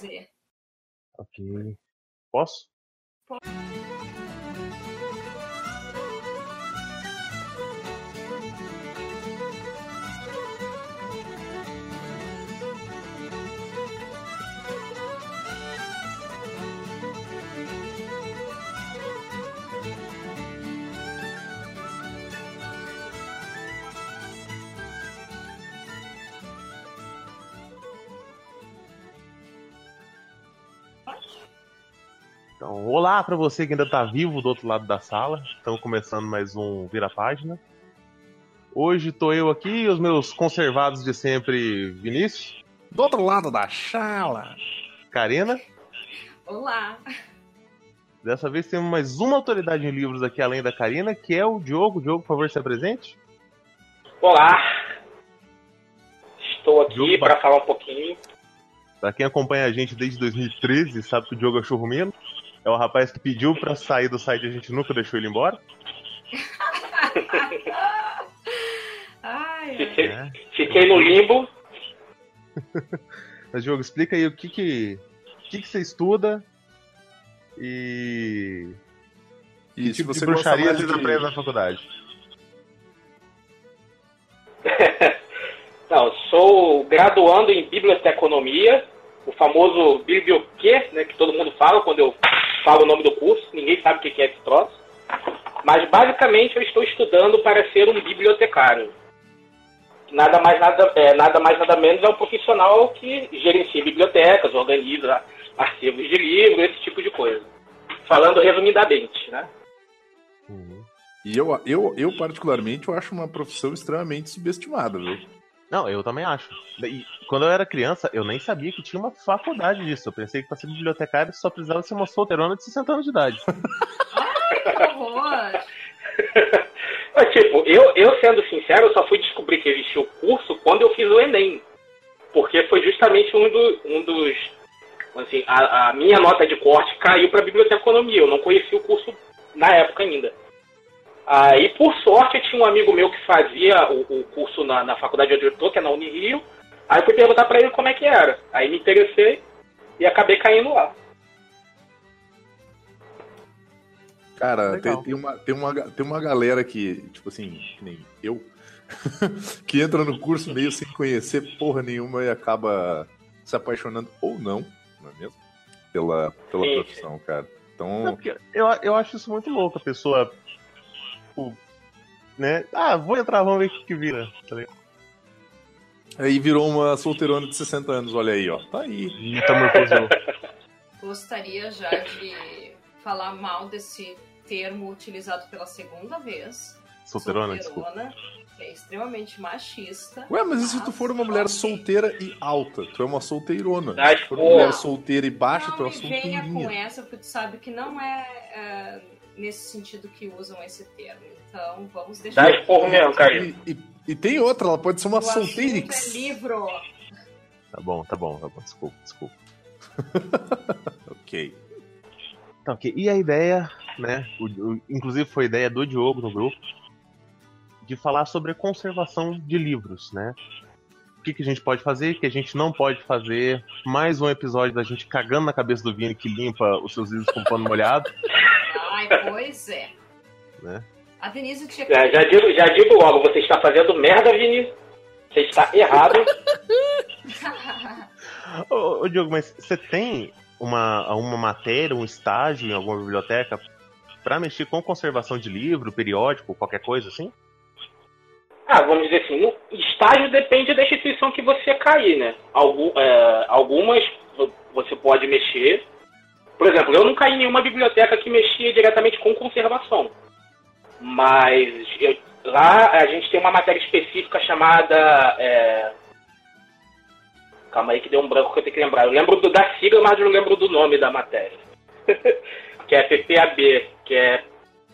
fazer. Ok. Posso? Então, olá para você que ainda tá vivo do outro lado da sala. Estamos começando mais um Vira Página. Hoje tô eu aqui e os meus conservados de sempre, Vinícius, Do outro lado da chala. Karina. Olá. Dessa vez temos mais uma autoridade em livros aqui além da Karina, que é o Diogo. Diogo, por favor, se apresente. Olá, estou aqui para falar um pouquinho. Pra quem acompanha a gente desde 2013 sabe que o Diogo é churrumino. É o rapaz que pediu pra sair do site e a gente nunca deixou ele embora. Ai. Fiquei, É. fiquei no limbo. Mas, Diogo, explica aí o que que, o que, que você estuda e E que se tipo de você bruxaria gosta vocês mais de... aprendem na faculdade. Não, sou graduando em biblioteconomia, o famoso biblioquê, né, que todo mundo fala quando eu falo o nome do curso, ninguém sabe o que é esse troço. Mas basicamente eu estou estudando para ser um bibliotecário. Nada mais nada, é, nada mais nada menos é um profissional que gerencia bibliotecas, organiza arquivos de livro, esse tipo de coisa. Falando resumidamente, né? Uhum. E eu, eu, eu, particularmente, eu acho uma profissão extremamente subestimada, viu? Não, eu também acho. E quando eu era criança, eu nem sabia que tinha uma faculdade disso. Eu pensei que pra ser bibliotecário só precisava ser uma solteirona de 60 anos de idade. Que horror. Mas, tipo, eu, eu sendo sincero, eu só fui descobrir que existia o curso quando eu fiz o Enem. Porque foi justamente um, do, um dos. Assim, a, a minha nota de corte caiu para biblioteconomia. Eu não conhecia o curso na época ainda. Aí, por sorte, eu tinha um amigo meu que fazia o, o curso na, na faculdade onde eu tô, que é na Unirio. Aí eu fui perguntar para ele como é que era. Aí me interessei e acabei caindo lá. Cara, tem, tem, uma, tem, uma, tem uma galera que, tipo assim, que nem eu, que entra no curso meio sem conhecer porra nenhuma e acaba se apaixonando ou não, não é mesmo? Pela, pela Sim, profissão, cara. Não, Então, porque eu, eu acho isso muito louco, a pessoa. Tipo, né? Ah, vou entrar, vamos ver o que, que vira. Tá ligado? aí virou uma solteirona de 60 anos, olha aí, ó. Tá aí. Gostaria já de falar mal desse termo utilizado pela segunda vez. Solteirona. Solteirona, que é extremamente machista. Ué, mas e se tu for uma mulher solteira e alta? Tu é uma solteirona. Mas, Se for uma mulher solteira e baixa, Não tu é uma me venha com essa, porque tu sabe que não é, é, nesse sentido que usam esse termo. Então, vamos deixar... dá esporro mesmo, cara. E, e- e tem outra, ela pode ser uma solteirix. é livro. Tá bom, tá bom, tá bom. Desculpa, desculpa. Ok. Tá, ok. E a ideia, né? o- o- inclusive foi ideia do Diogo no grupo, de falar sobre a conservação de livros, né? O que, que a gente pode fazer, o que a gente não pode fazer. Mais um episódio da gente cagando na cabeça do Vini que limpa os seus livros com pano molhado. Ai, pois é. Né? A Denise que... Já, já digo, já digo logo, você está fazendo merda, Vini. Você está errado. Ô, ô, Diogo, mas você tem uma, uma matéria, um estágio em alguma biblioteca pra mexer com conservação de livro, periódico, qualquer coisa assim? Ah, vamos dizer assim, no estágio depende da instituição que você cair, né? Algu- é, algumas vo- você pode mexer. Por exemplo, eu não caí em nenhuma biblioteca que mexia diretamente com conservação. Mas eu- lá a gente tem uma matéria específica chamada. é, Calma aí que deu um branco que eu tenho que lembrar. Eu lembro do, da sigla, mas não lembro do nome da matéria. que é PPAB, que é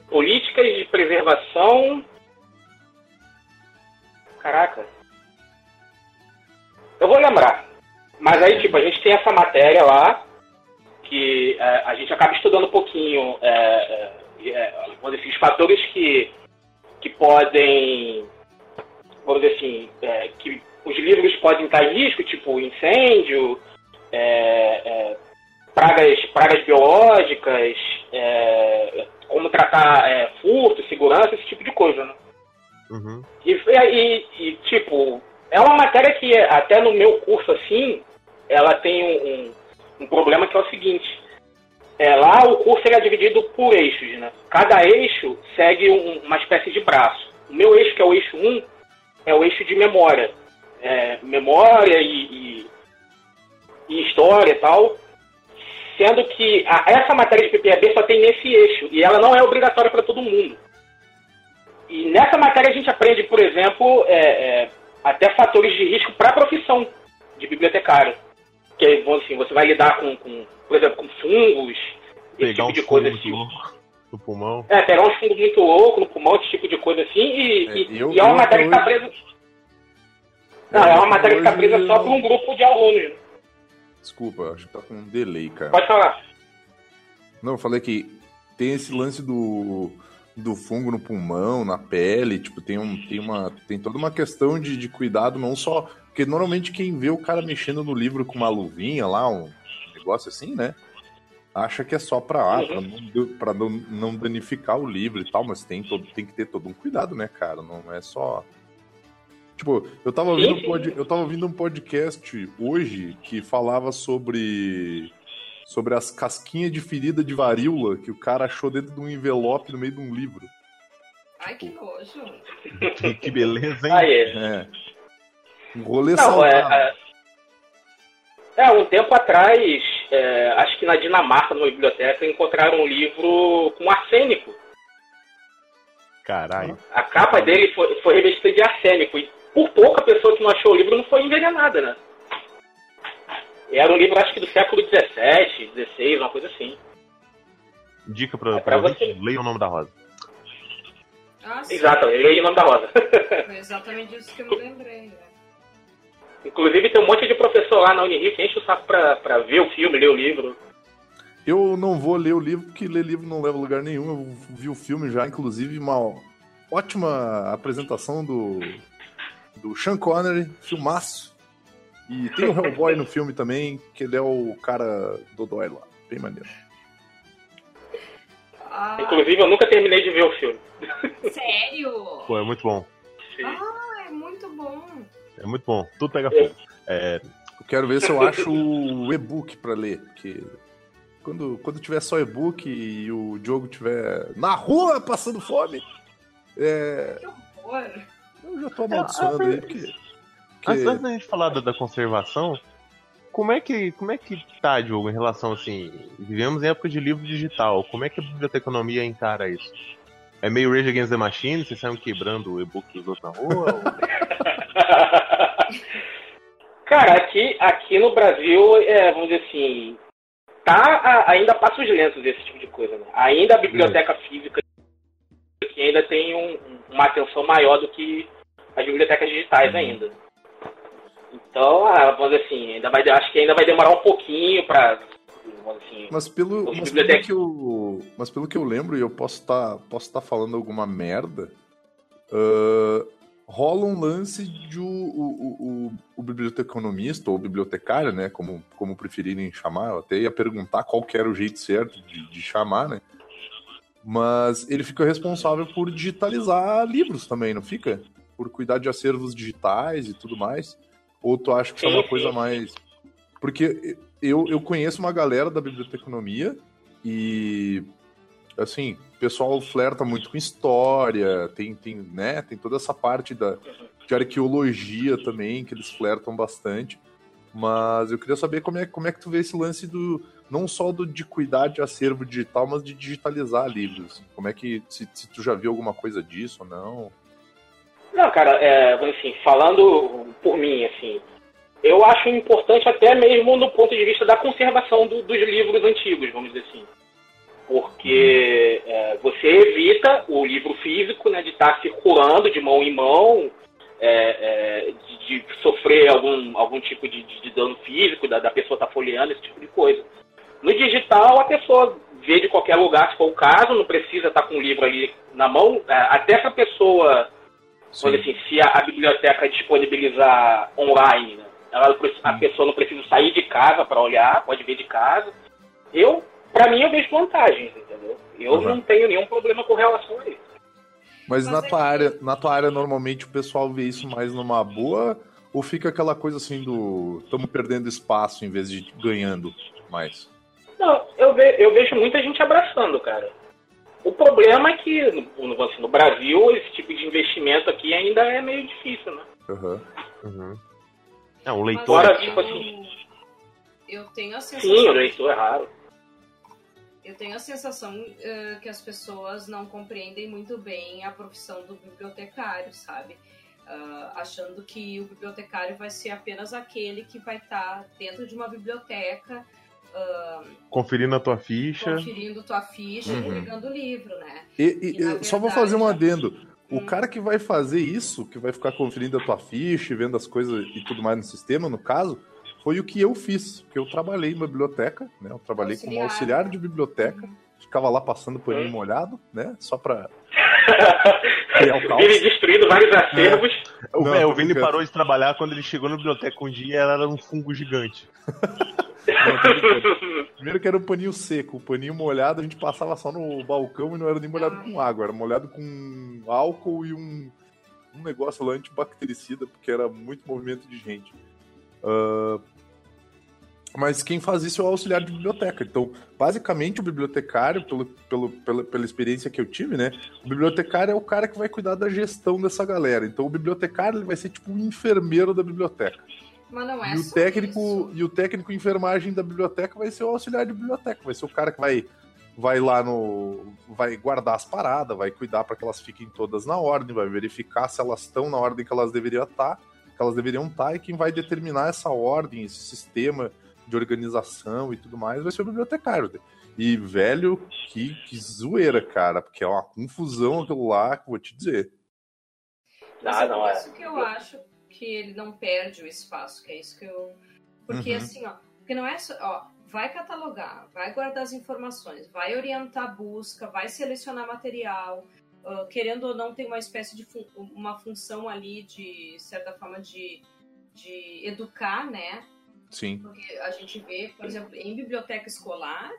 Políticas de Preservação Caraca. Eu vou lembrar. Mas aí, tipo, a gente tem essa matéria lá, que é, a gente acaba estudando um pouquinho, é, é, é, vamos dizer assim, os fatores que, que podem, vamos dizer assim, é, que os livros podem estar em risco, tipo incêndio, é, pragas, pragas biológicas, é, como tratar é, furto, segurança, esse tipo de coisa, né? Uhum. E, e, e, tipo, é uma matéria que até no meu curso, assim, ela tem um, um, um problema que é o seguinte. É, lá o curso é dividido por eixos, né? Cada eixo segue um, uma espécie de braço. O meu eixo, que é o eixo 1, é o eixo de memória. É, memória e, e, e, história e tal. Sendo que a, essa matéria de PPAB só tem nesse eixo. E ela não é obrigatória para todo mundo. E nessa matéria a gente aprende, por exemplo, é, é, até fatores de risco para a profissão de bibliotecário. Que assim, você vai lidar com, com por exemplo, com fungos, pegar esse tipo de coisa assim. no pulmão. É, pegar uns fungos muito loucos no pulmão, esse tipo de coisa assim, e É, e- eu- e é uma eu matéria que hoje- presa. Não, é uma matéria que hoje- presa só por um grupo de alunos. Desculpa, acho que tá com um delay, cara. Pode falar. Não, eu falei que tem esse lance do, do fungo no pulmão, na pele, tipo, tem, um, tem, uma, tem toda uma questão de, de cuidado, não só. Porque normalmente quem vê o cara mexendo no livro com uma luvinha lá, um negócio assim, né? Acha que é só pra, ah, Uhum. pra, não, pra não, danificar o livro e tal, mas tem, todo, tem que ter todo um cuidado, né, cara? Não é só. Tipo, eu tava, ouvindo um pod, eu tava ouvindo um podcast hoje que falava sobre sobre as casquinhas de ferida de varíola que o cara achou dentro de um envelope no meio de um livro. Ai, que nojo. Que, que beleza, hein? Aí, É. Um rolê Não, saudável. é, é, é, um tempo atrás, é, acho que na Dinamarca, numa biblioteca, encontraram um livro com arsênico. Caralho. A capa dele foi, foi revestida de arsênico. E por pouco a pessoa que não achou o livro não foi envenenada, né? Era um livro, acho que do século XVII, XVI, uma coisa assim. Dica pra, É pra pra você. leia o nome da rosa. Ah, sim. Exato, eu li o nome da rosa. Foi exatamente isso que eu me lembrei. Né? Inclusive tem um monte de professor lá na Unirio que enche o saco pra, pra ver o filme, ler o livro. Eu não vou ler o livro, porque ler livro não leva a lugar nenhum. Eu vi o filme já, inclusive, uma ótima apresentação do, do Sean Connery, filmaço. E tem o Hellboy no filme também, que ele é o cara do Dói lá. Bem maneiro. Ah, Inclusive eu nunca terminei de ver o filme. sério? Pô, é muito bom. Ah, é muito bom. É muito bom. Tudo pega fogo. É, Eu quero ver se eu acho o e-book pra ler, porque quando, quando tiver só e-book e o Diogo tiver na rua passando fome, é, Que horror. eu já tô amaldiçoando aí, porque... antes, porque- antes da gente falar da, da conservação, como é que como é que tá, Diogo, em relação assim, vivemos em época de livro digital, como é que a biblioteconomia encara isso? É meio Rage Against the Machine, vocês saem quebrando o e-book dos outros na rua? ou- Cara, aqui, aqui no Brasil, é, vamos dizer assim, tá a- ainda a passos lentos esse tipo de coisa. Né? Ainda a biblioteca física que ainda tem um- uma atenção maior do que as bibliotecas digitais ainda. Então, ah, vamos assim, ainda vai, acho que ainda vai demorar um pouquinho para assim, Mas pelo, mas, pelo que eu, mas pelo que eu lembro, e eu posso estar posso tá falando alguma merda, ah, rola um lance de o, o, o, o biblioteconomista ou bibliotecário, né, como, como preferirem chamar, eu até ia perguntar qual que era o jeito certo de, de chamar, né, mas ele fica responsável por digitalizar livros também, não fica? Por cuidar de acervos digitais e tudo mais? Ou tu acha que isso é uma coisa sim. mais... Porque eu, eu conheço uma galera da biblioteconomia e, assim, o pessoal flerta muito com história, tem, tem, né, tem toda essa parte da, de arqueologia também, que eles flertam bastante. Mas eu queria saber como é, como é que tu vê esse lance do não só do, de cuidar de acervo digital, mas de digitalizar livros. Como é que, se, se tu já viu alguma coisa disso ou não? Não, cara, é, assim, falando por mim, assim, eu acho importante até mesmo no ponto de vista da conservação do- dos livros antigos, vamos dizer assim. Porque é, você evita o livro físico né, de estar circulando de mão em mão, é, é, de, de sofrer algum, algum tipo de, de- dano físico, da, da pessoa estar folheando, esse tipo de coisa. No digital, a pessoa vê de qualquer lugar, se for o caso, não precisa estar com o livro ali na mão, é, até essa pessoa Dizer assim, se a, a biblioteca disponibilizar online, né, ela, a pessoa não precisa sair de casa para olhar, pode ver de casa. eu, pra mim, eu vejo vantagens, entendeu? Eu Uhum. não tenho nenhum problema com relação a isso. Mas, na tua área, na tua área, normalmente o pessoal vê isso mais numa boa ou fica aquela coisa assim do estamos perdendo espaço em vez de ganhando mais? Não, eu, ve- eu vejo muita gente abraçando, cara. O problema é que no, assim, no Brasil esse tipo de investimento aqui ainda é meio difícil, né? Aham. Uhum. É, um Mas leitor. Agora, eu- tipo assim- Eu tenho a sensação. Sim, o leitor é raro. Eu tenho a sensação eh, que as pessoas não compreendem muito bem a profissão do bibliotecário, sabe? Ah, achando que o bibliotecário vai ser apenas aquele que vai estar dentro de uma biblioteca, Conferindo a tua ficha. conferindo tua ficha e Uhum. pegando o livro, né? E, e- E, eu só vou verdade, fazer um adendo. O Hum. cara que vai fazer isso, que vai ficar conferindo a tua ficha, e vendo as coisas e tudo mais no sistema, no caso, foi o que eu fiz. Porque eu trabalhei em uma biblioteca, né? Eu trabalhei como Auxiliar. auxiliar de biblioteca. Ficava lá passando paninho Hum. molhado, né? Só pra criar o caos. Vini destruindo vários acervos. O, Não, é, o Vini brincando. parou de trabalhar quando ele chegou na biblioteca um dia ela era um fungo gigante. Não. Primeiro que era um paninho seco, o paninho molhado a gente passava só no balcão e não era nem molhado com água, era molhado com álcool e um, um negócio lá antibactericida, porque era muito movimento de gente. Ah, mas quem faz isso é o auxiliar de biblioteca. Então, basicamente, o bibliotecário, pelo, pelo, pela, pela experiência que eu tive, né? O bibliotecário é o cara que vai cuidar da gestão dessa galera. Então, o bibliotecário ele vai ser tipo um enfermeiro da biblioteca. Mas não é E o técnico isso. e o técnico enfermagem da biblioteca vai ser o auxiliar de biblioteca, vai ser o cara que vai vai lá no vai guardar as paradas, vai cuidar para que elas fiquem todas na ordem, vai verificar se elas estão na ordem que elas deveriam estar, que elas deveriam estar e quem vai determinar essa ordem, esse sistema de organização e tudo mais vai ser o bibliotecário. E velho, que, que zoeira, cara, porque é uma confusão aquilo lá, que eu vou te dizer. Mas Ah, é não, por é. isso que eu acho que ele não perde o espaço, que é isso que eu. Porque Uhum. assim, ó, porque não é só, ó, vai catalogar, vai guardar as informações, vai orientar a busca, vai selecionar material, ah, querendo ou não tem uma espécie de fun- uma função ali de certa forma de, de educar, né? Sim. Porque a gente vê, por exemplo, em biblioteca escolar,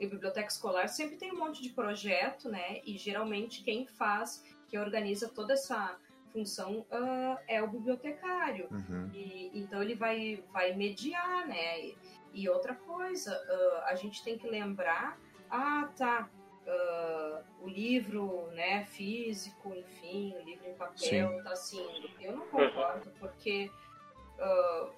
em biblioteca escolar sempre tem um monte de projeto, né? E geralmente quem faz, que organiza toda essa função ah, é o bibliotecário. Uhum. E, então ele vai, vai mediar, né? E, e outra coisa, ah, a gente tem que lembrar, ah, tá, ah, o livro, né, físico, enfim, o livro em papel tá assim. Eu não concordo, porque ah,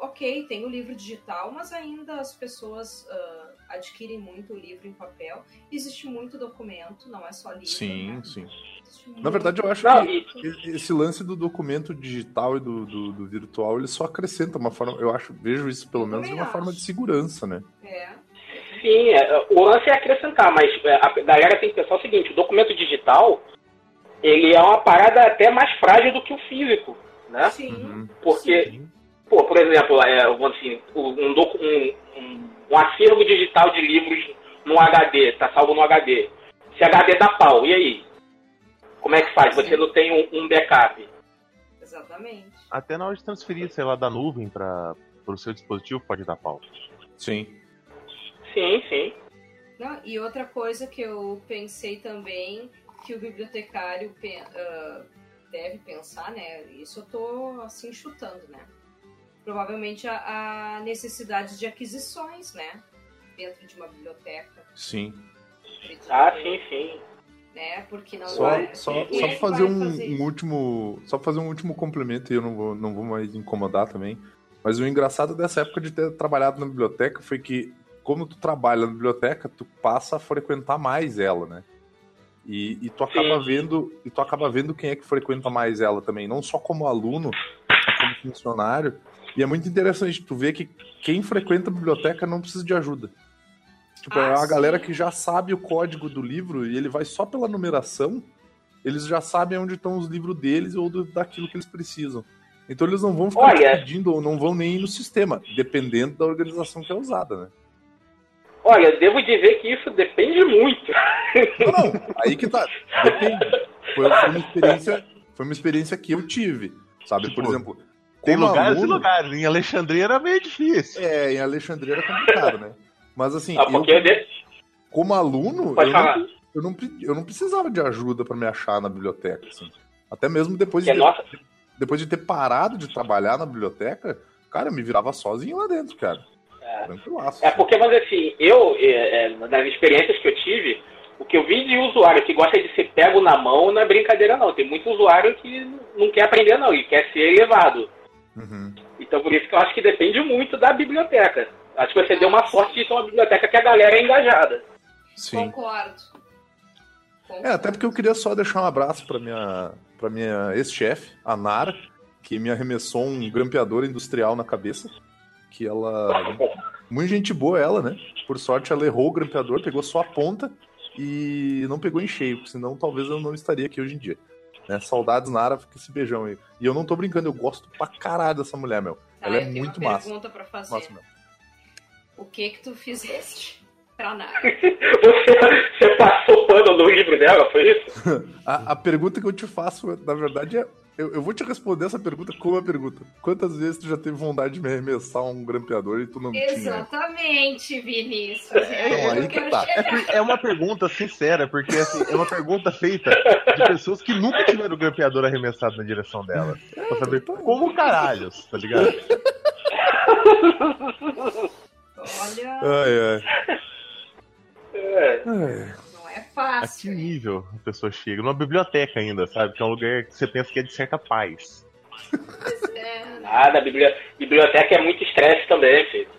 ok, tem o livro digital, mas ainda as pessoas ah, adquirem muito o livro em papel. Existe muito documento, não é só livro. Sim, né? sim. Existe Na verdade, eu acho Não, que Esse lance do documento digital e do, do, do virtual, ele só acrescenta uma forma, eu acho, vejo isso pelo Eu menos de uma forma acho. de segurança, né? É. sim, é, o lance é acrescentar, mas é, a galera tem que pensar o seguinte, o documento digital, ele é uma parada até mais frágil do que o físico, né? Sim. Uhum. Porque Sim. Pô, por exemplo, é, assim, um, docu- um, um, um acervo digital de livros no HD, tá salvo no HD. Se HD dá pau, e aí? Como é que faz? Você não tem um, um backup. Exatamente. Até na hora de transferir, sei lá, da nuvem para o seu dispositivo pode dar pau. Sim. Sim, sim. Não, e outra coisa que eu pensei também, que o bibliotecário pe- ah, deve pensar, né? Isso eu tô assim chutando, né? Provavelmente a, a necessidade de aquisições, né? Dentro de uma biblioteca. Sim. Ah, sim, sim. Né? Porque não Só, vai. só, só fazer um, fazer um último. Só fazer um último complemento e eu não vou, não vou mais incomodar também. Mas o engraçado dessa época de ter trabalhado na biblioteca foi que, como tu trabalha na biblioteca, tu passa a frequentar mais ela, né? E, e tu acaba Sim. vendo e tu acaba vendo quem é que frequenta mais ela também, não só como aluno, mas como funcionário. E é muito interessante tu ver que quem frequenta a biblioteca não precisa de ajuda. Tipo, Ah, é uma sim. galera que já sabe o código do livro e ele vai só pela numeração, eles já sabem onde estão os livros deles ou do- daquilo que eles precisam. Então eles não vão ficar Olha- pedindo ou não vão nem ir no sistema, dependendo da organização que é usada, né? Olha, devo dizer que isso depende muito. Não, não, aí que tá. Depende. Foi, uma experiência, foi uma experiência que eu tive, sabe? Por exemplo, Tem lugares e aluno- lugares. Em Alexandria era meio difícil. É, em Alexandria era complicado, né? Mas assim, Ah, porque eu, de- como aluno, Pode eu falar. não, eu, não, eu não precisava de ajuda pra me achar na biblioteca. Assim. Até mesmo depois de, que, nossa, depois de ter parado de trabalhar na biblioteca, cara, eu me virava sozinho lá dentro, cara. É. Tranquilaço. É porque, mas assim, eu, é, é, nas experiências que eu tive, o que eu vi de usuário que gosta de ser pego na mão não é brincadeira, não. Tem muito usuário que não quer aprender, não, e quer ser elevado. Uhum. Então, por isso que eu acho que depende muito da biblioteca. Acho que você deu uma sorte de ter uma biblioteca que a galera é engajada. Sim. Concordo. Concordo. É, até porque eu queria só deixar um abraço pra minha, pra minha ex-chefe, a Nara, que me arremessou um grampeador industrial na cabeça. Que ela. Muito gente boa ela, né? Por sorte, ela errou o grampeador, pegou só a ponta e não pegou em cheio, porque senão talvez eu não estaria aqui hoje em dia. Né? Saudades, Nara, fica esse beijão aí. E eu não tô brincando, eu gosto pra caralho dessa mulher, meu. Tá, ela é eu tenho muito uma massa. pergunta pra fazer. Massa. O que que tu fizeste pra nada? Você, você passou pano no livro dela, foi isso? A, a pergunta que eu te faço, na verdade, é. Eu, eu vou te responder essa pergunta com uma pergunta. Quantas vezes tu já teve vontade de me arremessar um grampeador e tu não tinha? Exatamente, Vinícius. É, Então, aí que tá. chegar. É uma pergunta sincera, porque assim, é uma pergunta feita de pessoas que nunca tiveram o grampeador arremessado na direção delas. Pra saber como caralhos, tá ligado? Olha, Ai, ai. É. ai. É A que fácil. nível a pessoa chega? Numa biblioteca ainda, sabe? Que é um lugar que você pensa que é de certa paz. Pois é, né? Ah, da bibli- biblioteca é muito estresse também, filho.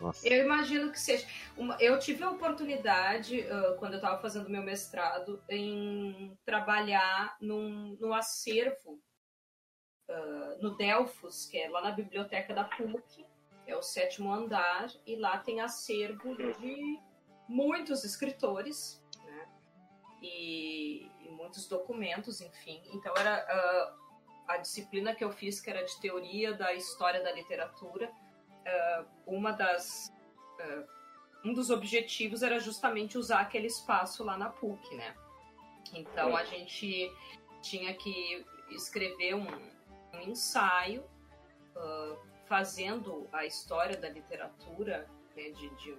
Nossa. Eu imagino que seja. Uma- eu tive a oportunidade, ah, quando eu estava fazendo meu mestrado, em trabalhar num, no acervo ah, no Delfos, que é lá na biblioteca da PUC, é o sétimo andar, e lá tem acervo de muitos escritores? E, e muitos documentos, enfim. Então era ah, a disciplina que eu fiz, que era de teoria da história da literatura, ah, uma das ah, um dos objetivos era justamente usar aquele espaço lá na PUC, né? Então a gente tinha que escrever um, um ensaio ah, fazendo a história da literatura né, de, de,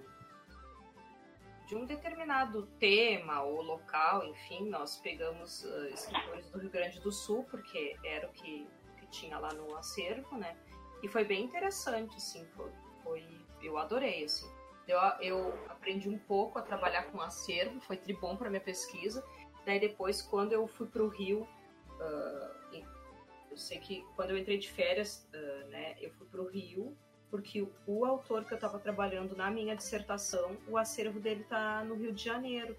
de um determinado tema ou local, enfim, nós pegamos ah, escritores do Rio Grande do Sul, porque era o que, que tinha lá no acervo, né? E foi bem interessante, assim, foi, foi- eu adorei, assim. Eu, eu aprendi um pouco a trabalhar com acervo, foi tribom para minha pesquisa. Daí depois, quando eu fui para o Rio, em- eu sei que quando eu entrei de férias, ah, né, eu fui para o Rio, porque o, o autor que eu estava trabalhando na minha dissertação, o acervo dele está no Rio de Janeiro.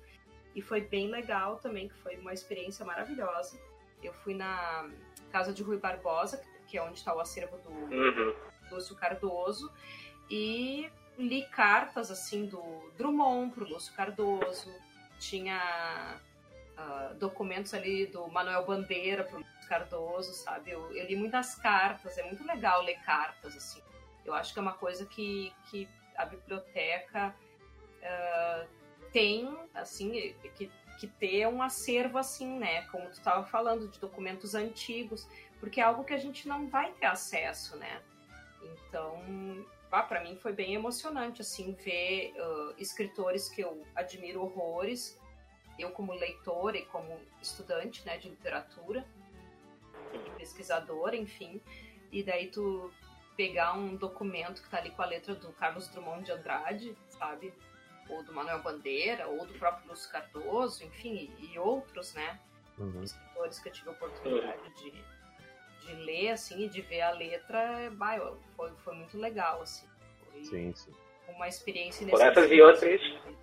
E foi bem legal também, que foi uma experiência maravilhosa. Eu fui na casa de Rui Barbosa, que é onde está o acervo do, Uhum. Lúcio Cardoso e li cartas assim do Drummond pro Lúcio Cardoso tinha ah, documentos ali do Manuel Bandeira pro Lúcio Cardoso sabe eu, eu li muitas cartas é muito legal ler cartas assim eu acho que é uma coisa que, que a biblioteca ah, tem assim que, que ter um acervo assim né como tu estava falando de documentos antigos porque é algo que a gente não vai ter acesso né então, para mim foi bem emocionante assim ver uh, escritores que eu admiro horrores, eu como leitora e como estudante, né, de literatura pesquisadora, enfim. E daí tu pegar um documento que tá ali com a letra do Carlos Drummond de Andrade, sabe? Ou do Manuel Bandeira, ou do próprio Lúcio Cardoso, enfim, e, outros, né? Uhum. escritores que eu tive a oportunidade de, de ler, assim, e de ver a letra, bah, foi, foi muito legal, assim. Foi Sim, sim. uma experiência Por essas e outras. assim.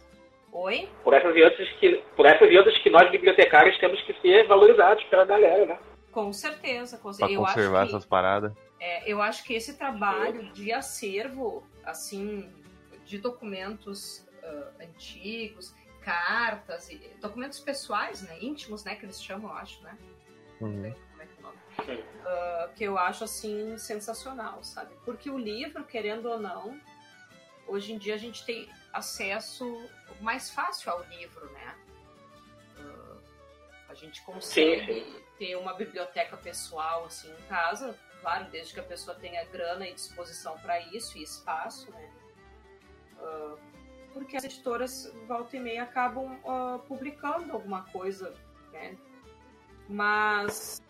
Oi? Por essas e outras que, por essas e outras que nós bibliotecários temos que ser valorizados pela galera, né? Com certeza, com Pra certeza. Eu conservar acho que, essas paradas. É, eu acho que esse trabalho de acervo, assim, de documentos ah, antigos, cartas, documentos pessoais, né, íntimos, né, que eles chamam, eu acho, né? Uhum. como é que é o nome? Ah, que eu acho assim sensacional, sabe? Porque o livro, querendo ou não, hoje em dia a gente tem acesso mais fácil ao livro, né? Ah, a gente consegue ter uma biblioteca pessoal assim em casa, claro, desde que a pessoa tenha grana e disposição para isso e espaço, né? Ah, que as editoras volta e meia acabam uh, publicando alguma coisa, né? Mas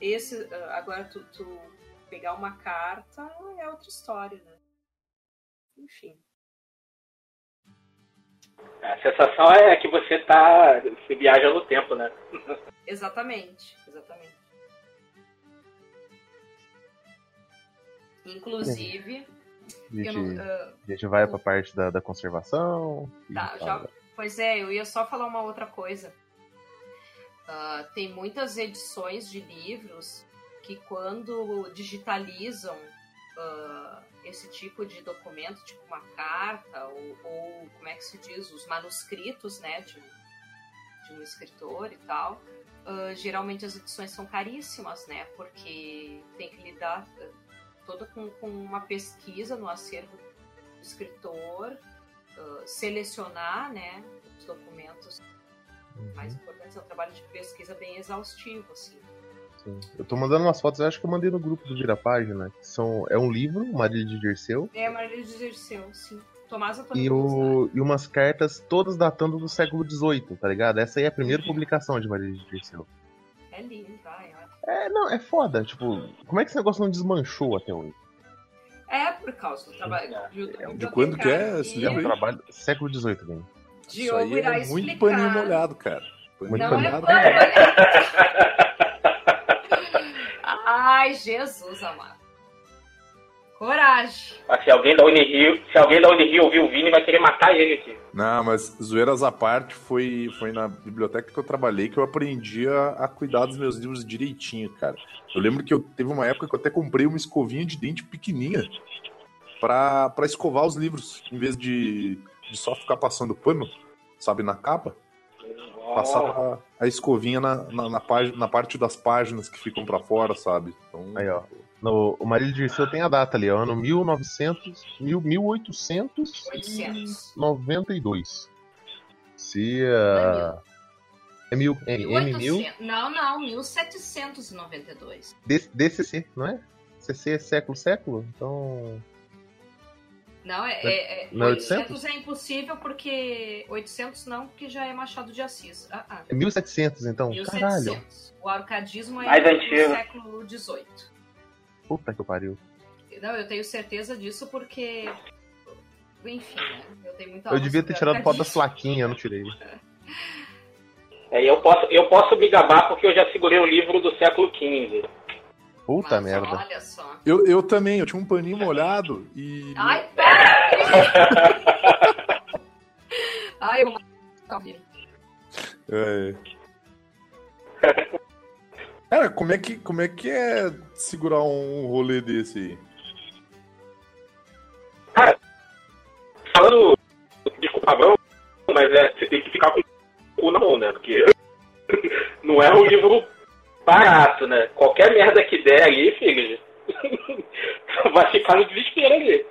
esse agora tu, tu, pegar uma carta é outra história, né? Enfim. A sensação é que você tá. Você viaja no tempo, né? exatamente, exatamente. Inclusive. A gente, não, uh, a gente vai para a parte da, da conservação. Tá, já, pois é, eu ia só falar uma outra coisa. Uh, tem muitas edições de livros que, quando digitalizam uh, esse tipo de documento, tipo uma carta, ou, ou, como é que se diz, os manuscritos né, de, de um escritor e tal, uh, geralmente as edições são caríssimas, né? Porque tem que lidar toda com, com uma pesquisa no acervo do escritor, uh, selecionar né, os documentos uhum. mais importantes. É um trabalho de pesquisa bem exaustivo, assim. Sim. Eu tô mandando umas fotos, eu acho que eu mandei no grupo do Vira Página, que são, é um livro, Marília de Dirceu. É, Marília de Dirceu, sim. Tomás Antônio e, o, e umas cartas todas datando do século XVIII, tá ligado? Essa aí é a primeira publicação de Marília de Dirceu. É lindo, vai, É, não, é foda. Tipo, como é que esse negócio não desmanchou até hoje? É por causa do trabalho de, é, de quando que é esse livro? É um trabalho século XVIII, bem. Diogo Isso aí irá é explicar. muito paninho molhado, cara. Paninho não é molhado. É Ai, Jesus amado. Coragem. se alguém da Unirio, se alguém da Unirio ouvir o Vini, vai querer matar ele aqui. Não, mas zoeiras à parte, foi, foi na biblioteca que eu trabalhei que eu aprendi a, a cuidar dos meus livros direitinho, cara. Eu lembro que eu teve uma época que eu até comprei uma escovinha de dente pequenininha para escovar os livros, em vez de, de só ficar passando pano, sabe, na capa. Passava a escovinha na, na, na, na parte das páginas que ficam para fora, sabe? Então, Aí, ó. No, o Marília Dirceu tem a data ali, ó, ano 1900, mil, 1892. Se uh, é mil, é, M mil? Não, não, 1792. D, DCC, não é? CC é século, século? Então... Não, é, é, é, não 800? 800 é impossível porque 800 não, porque já é Machado de Assis. Ah, ah. É 1700 então, 1700. caralho. O arcadismo é Mais do antigo. século XVIII. Puta que pariu. Não, eu tenho certeza disso porque enfim, né? Eu tenho muita Eu devia ter tirado foto da plaquinha, eu não tirei. É, eu posso, eu posso me gabar porque eu já segurei um livro do século XV. Puta Mas, merda. Olha só. Eu, eu também, eu tinha um paninho molhado e. Ai, pera! Ai, eu. É. Cara, como é, que, como é que é segurar um rolê desse aí? Cara, falando. Desculpa, Abrão, mas é, você tem que ficar com o cu na mão, né? Porque não é um livro barato, né? Qualquer merda que der ali, filho, vai ficar no desespero ali.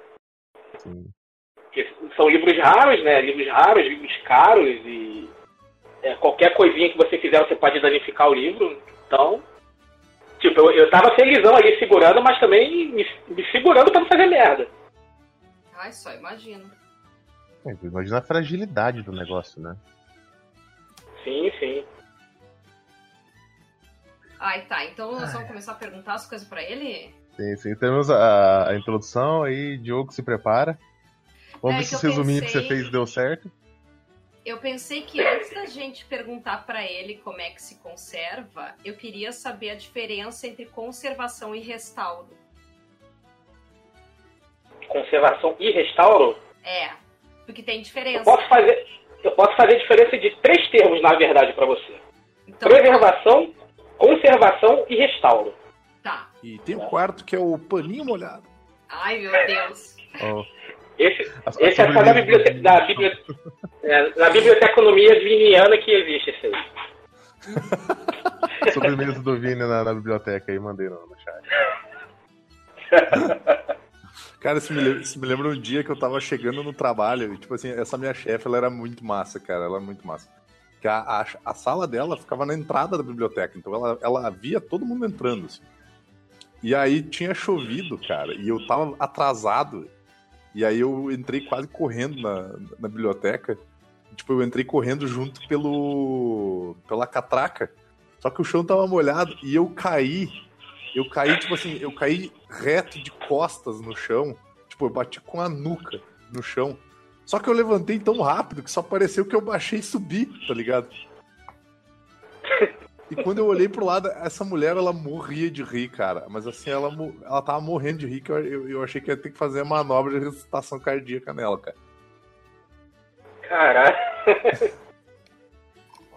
Sim. Porque são livros raros, né? Livros raros, livros caros e é, qualquer coisinha que você fizer você pode danificar o livro. Então, tipo, eu, eu tava felizão ali segurando, mas também me, me segurando para não fazer merda. Ai, só imagino. É, imagina a fragilidade do negócio, né? Sim, sim. Ai, tá. Então nós vamos começar a perguntar as coisas para ele? Sim, sim. Temos a, a, introdução aí, Diogo se prepara. Vamos é, ver se esse resuminho pensei... que você fez deu certo. Eu pensei que antes da gente perguntar para ele como é que se conserva, eu queria saber a diferença entre conservação e restauro. Conservação e restauro? É, porque tem diferença. Eu posso fazer, eu posso fazer diferença de três termos, na verdade, para você. Então, Preservação, conservação e restauro. Tá. E tem o um quarto que é o paninho molhado. Ai, meu Deus. Oh. Esse, esse é só da biblioteca, da biblioteca, é, na biblioteconomia viniana que existe esse aí. Sobremesa do Vini na, na, biblioteca aí, mandei no, no chat. Cara, isso me, lembra, isso me lembra um dia que eu tava chegando no trabalho e, tipo assim, essa minha chefe, ela era muito massa, cara, ela era muito massa que a, a, a, sala dela ficava na entrada da biblioteca, então ela, ela via todo mundo entrando, assim. E aí tinha chovido, cara, e eu tava atrasado. E aí eu entrei quase correndo na, na biblioteca. Tipo, eu entrei correndo junto pelo. pela catraca. Só que o chão tava molhado e eu caí. Eu caí, tipo assim, eu caí reto de costas no chão. Tipo, eu bati com a nuca no chão. Só que eu levantei tão rápido que só pareceu que eu baixei e subi, tá ligado? E quando eu olhei pro lado, essa mulher, ela morria de rir, cara. Mas assim, ela, ela tava morrendo de rir, que eu, eu, eu achei que ia ter que fazer a manobra de ressuscitação cardíaca nela, cara. Caralho.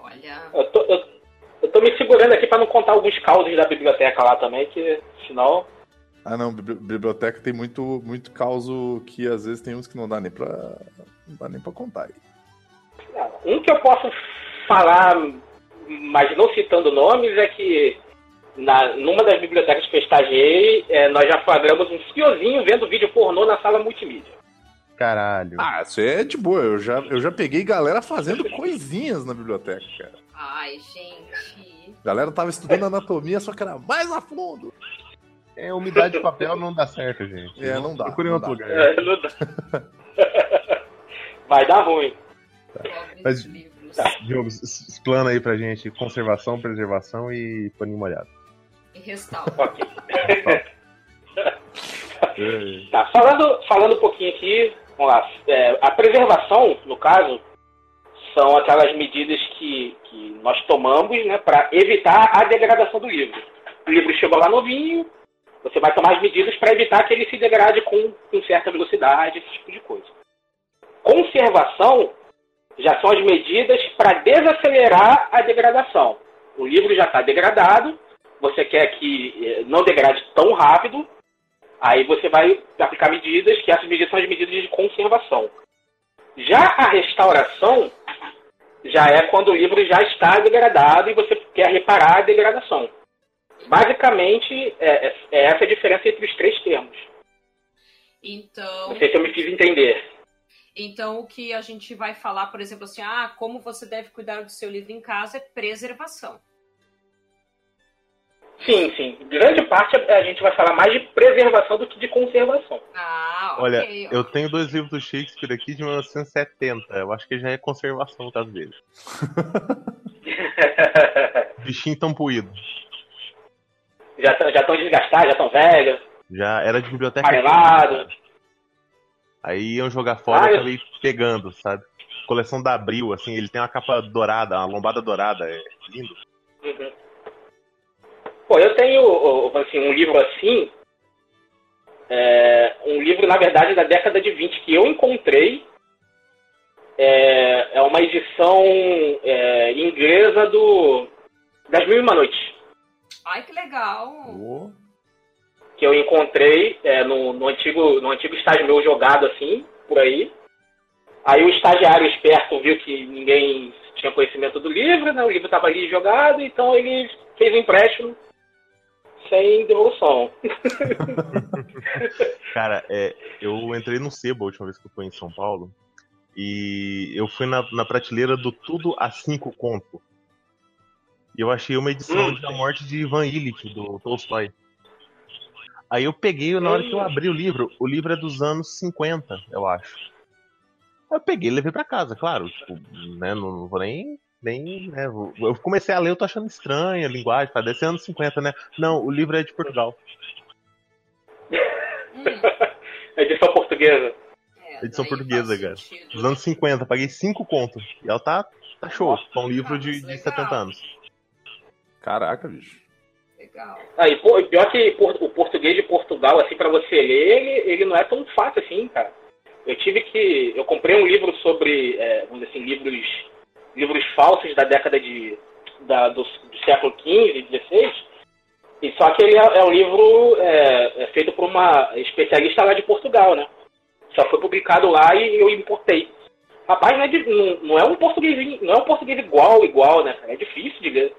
Olha, Eu tô, eu, eu tô me segurando aqui pra não contar alguns causos da biblioteca lá também, que senão. Ah, não, bibli- biblioteca tem muito, muito causo que às vezes tem uns que não dá nem pra, não dá nem pra contar. aí. Um que eu posso falar, mas não citando nomes, é que na, numa das bibliotecas que eu estagiei, é, nós já flagramos um fiozinho vendo vídeo pornô na sala multimídia. Caralho. Ah, isso é de boa. Eu já, eu já peguei galera fazendo coisinhas na biblioteca, cara. ai, gente. A galera tava estudando anatomia, só que era mais a fundo. É, umidade de papel não dá certo, gente. É, não dá, Procure em outro lugar. É, não dá. Vai dar ruim. Pobres Mas- livros. Diogo, explana aí pra gente conservação, preservação e paninho molhado. E restauro. Ok. Tá, falando, falando um pouquinho aqui, vamos lá. É, a preservação, no caso, são aquelas medidas que, que nós tomamos né, para evitar a degradação do livro. O livro chegou lá novinho, você vai tomar as medidas para evitar que ele se degrade com, com certa velocidade, esse tipo de coisa. Conservação já são as medidas para desacelerar a degradação. O livro já está degradado, você quer que eh, não degrade tão rápido, Aí você vai aplicar medidas, que essas medidas são as medidas de conservação. Já a restauração já é quando o livro já está degradado e você quer reparar a degradação. Basicamente, é, é- é essa a diferença entre os três termos. Então, Não sei se eu me fiz entender. Então, o que a gente vai falar, por exemplo, assim, ah, como você deve cuidar do seu livro em casa é preservação. Sim, sim. Grande parte a gente vai falar mais de preservação do que de conservação. Ah, Olha, ok. eu tenho dois livros do Shakespeare aqui de 1970. Eu acho que já é conservação no caso dele. Bichinho tão puído. já estão já desgastados, já estão velhos, Já era de biblioteca. amarelados. Aí iam jogar fora Ah, e eu- acabei pegando, sabe? Coleção da Abril, assim, ele tem uma capa dourada, uma lombada dourada, é lindo. Uhum. Pô, eu tenho assim, um livro assim, é, um livro, na verdade, da década de 20, que eu encontrei. É, é uma edição é, inglesa do Das Mil e Uma Noites, Ai, que legal. Ô, que eu encontrei é, no, no antigo, no antigo estágio meu jogado assim, por aí. Aí o estagiário esperto viu que ninguém tinha conhecimento do livro, né? O livro estava ali jogado, então ele fez um empréstimo sem devolução. Cara, é, eu entrei no Sebo a última vez que eu fui em São Paulo. E eu fui na, na prateleira do Tudo a 5 Conto. E eu achei uma edição Hum. de A Morte de Ivan Illich, do Tolstói. Aí eu peguei, na hora que eu abri o livro, o livro é dos anos 50, eu acho. Aí eu peguei e levei pra casa, claro. Tipo, né, não, não vou nem. nem né, vou- eu comecei a ler, eu tô achando estranha a linguagem, tá? Desse anos 50, né? Não, o livro é de Portugal. Edição portuguesa. é, Edição portuguesa, cara. sentido. Dos anos 50, paguei 5 contos. E ela tá, tá show. É um livro de, de 70 anos. Caraca, bicho. Legal. Aí, pô, pior que o português de Portugal, assim, para você ler, ele, ele não é tão fácil assim, cara. Eu tive que. Eu comprei um livro sobre, é, vamos dizer assim, livros, livros falsos da década de. Da, do, do século XV e XVI. E só que ele é, é um livro é, é feito por uma especialista lá de Portugal, né? Só foi publicado lá e eu importei. Rapaz, não é, de- não, não é um português, não é um português igual, igual, né? É difícil de ler.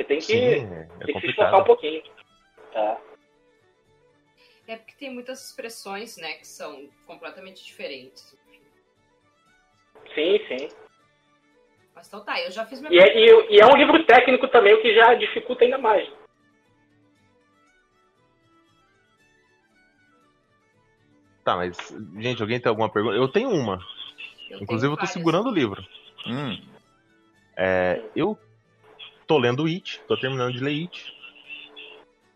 Você tem que, Sim, é, tem que se esforçar um pouquinho. Tá. É porque tem muitas expressões, né, que são completamente diferentes. Sim, sim. Mas então tá, eu já fiz minha E é, e- e é um livro técnico também, o que já dificulta ainda mais. Tá, mas, gente, alguém tem alguma pergunta? Eu tenho uma. Eu Inclusive, tenho eu tô várias. segurando o livro. Hum, É, eu tô lendo It, tô terminando de ler It.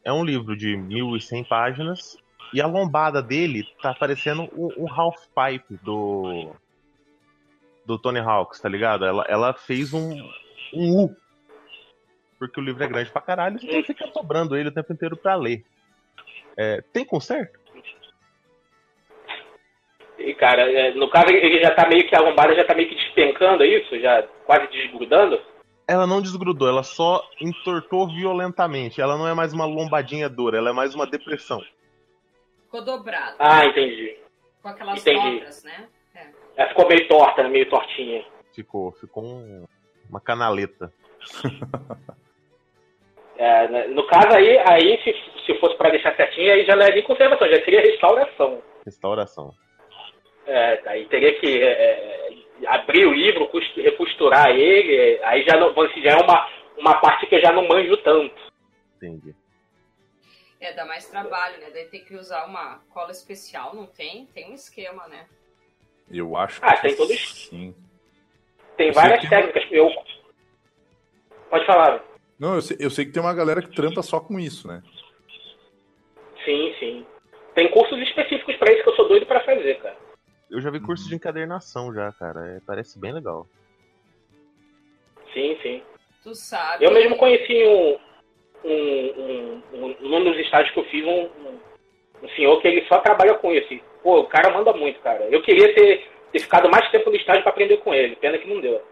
É um livro de 1100 páginas. E a lombada dele tá parecendo um, um half pipe do. Do Tony Hawks, tá ligado? Ela, ela fez um, um U. Porque o livro é grande pra caralho e fica sobrando ele o tempo inteiro pra ler. É, tem conserto? E, cara, é, no caso, ele já tá meio que a lombada já tá meio que despencando, é isso? Já quase desgrudando? Ela não desgrudou, ela só entortou violentamente. Ela não é mais uma lombadinha dura, ela é mais uma depressão. Ficou dobrado. Ah, entendi. Com aquelas entendi. dobras, né? É. Ela ficou meio torta, né? meio tortinha. Ficou, ficou um- uma canaleta. É, né, no caso aí, aí se, se fosse pra deixar certinho, aí já não é nem conservação, já seria restauração. Restauração. É, aí teria que é, é, abrir o livro, cos- recosturar ele, aí já, não, já é uma, uma parte que eu já não manjo tanto. Entendi. É, dá mais trabalho, né? Daí tem que usar uma cola especial, não tem? Tem um esquema, né? eu acho Ah, que tem todos- sim. Tem Eu várias que- técnicas. Eu... Pode falar. Não, eu sei, eu sei que tem uma galera que trampa só com isso, né? Sim, sim. Tem cursos específicos pra isso que eu sou doido pra fazer, cara. Eu já vi curso de encadernação já, cara. É, parece bem legal. Sim, sim. Tu sabe. Eu mesmo conheci um, um, um, um, num dos estágios que eu fiz, um, um, um senhor que ele só trabalha com isso. Pô, o cara manda muito, cara. Eu queria ter, ter ficado mais tempo no estágio pra aprender com ele. Pena que não deu.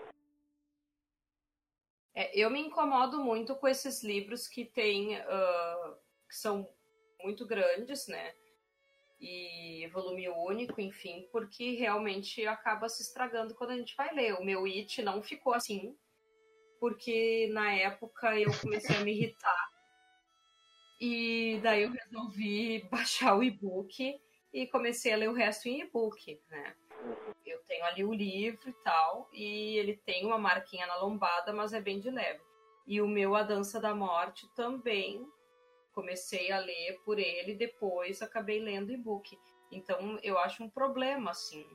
É, eu me incomodo muito com esses livros que tem. ah, que são muito grandes, né? E volume único, enfim, porque realmente acaba se estragando quando a gente vai ler. O meu It não ficou assim, porque na época eu comecei a me irritar. E daí eu resolvi baixar o e-book e comecei a ler o resto em e-book, né? Eu tenho ali o livro e tal, e ele tem uma marquinha na lombada, mas é bem de leve. E o meu A Dança da Morte também comecei a ler por ele, depois acabei lendo o e-book. Então eu acho um problema, assim.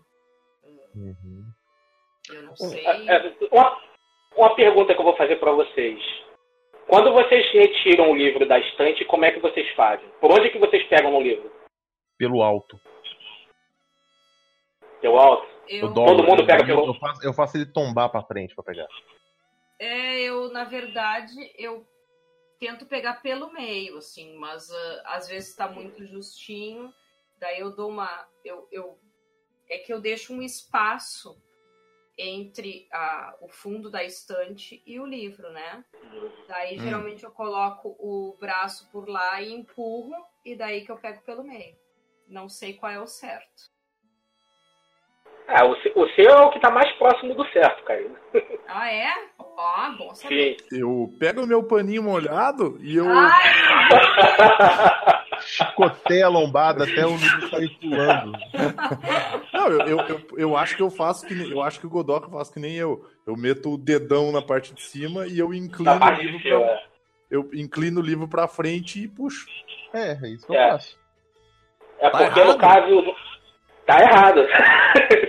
Uhum. Eu não sei. É, é, Uma, uma pergunta que eu vou fazer pra vocês. Quando vocês retiram o livro da estante, como é que vocês fazem? Por onde que vocês pegam no livro? Pelo alto. Pelo alto? Eu Todo mundo pega pelo- eu faço, eu faço ele tombar pra frente pra pegar. é, eu, na verdade, eu tento pegar pelo meio, assim, mas ah, às vezes tá muito justinho, daí eu dou uma. Eu, eu, é que eu deixo um espaço entre a, o fundo da estante e o livro, né? Daí Hum. geralmente eu coloco o braço por lá e empurro, e daí que eu pego pelo meio. Não sei qual é o certo. Ah, o, o seu é o que tá mais próximo do certo, cara. Ah, é? Ó, bom saber. Sim. Eu pego o meu paninho molhado e eu. Ai, Chicoteia a lombada até o livro sair pulando. Não, eu, eu, eu, eu acho que eu faço que nem, eu acho que o Godoka faz que nem eu. Eu meto o dedão na parte de cima e eu inclino o livro pra, eu inclino o livro pra frente e puxo. É, é isso que eu É. faço. É Tá porque errado? no caso. Tá errado.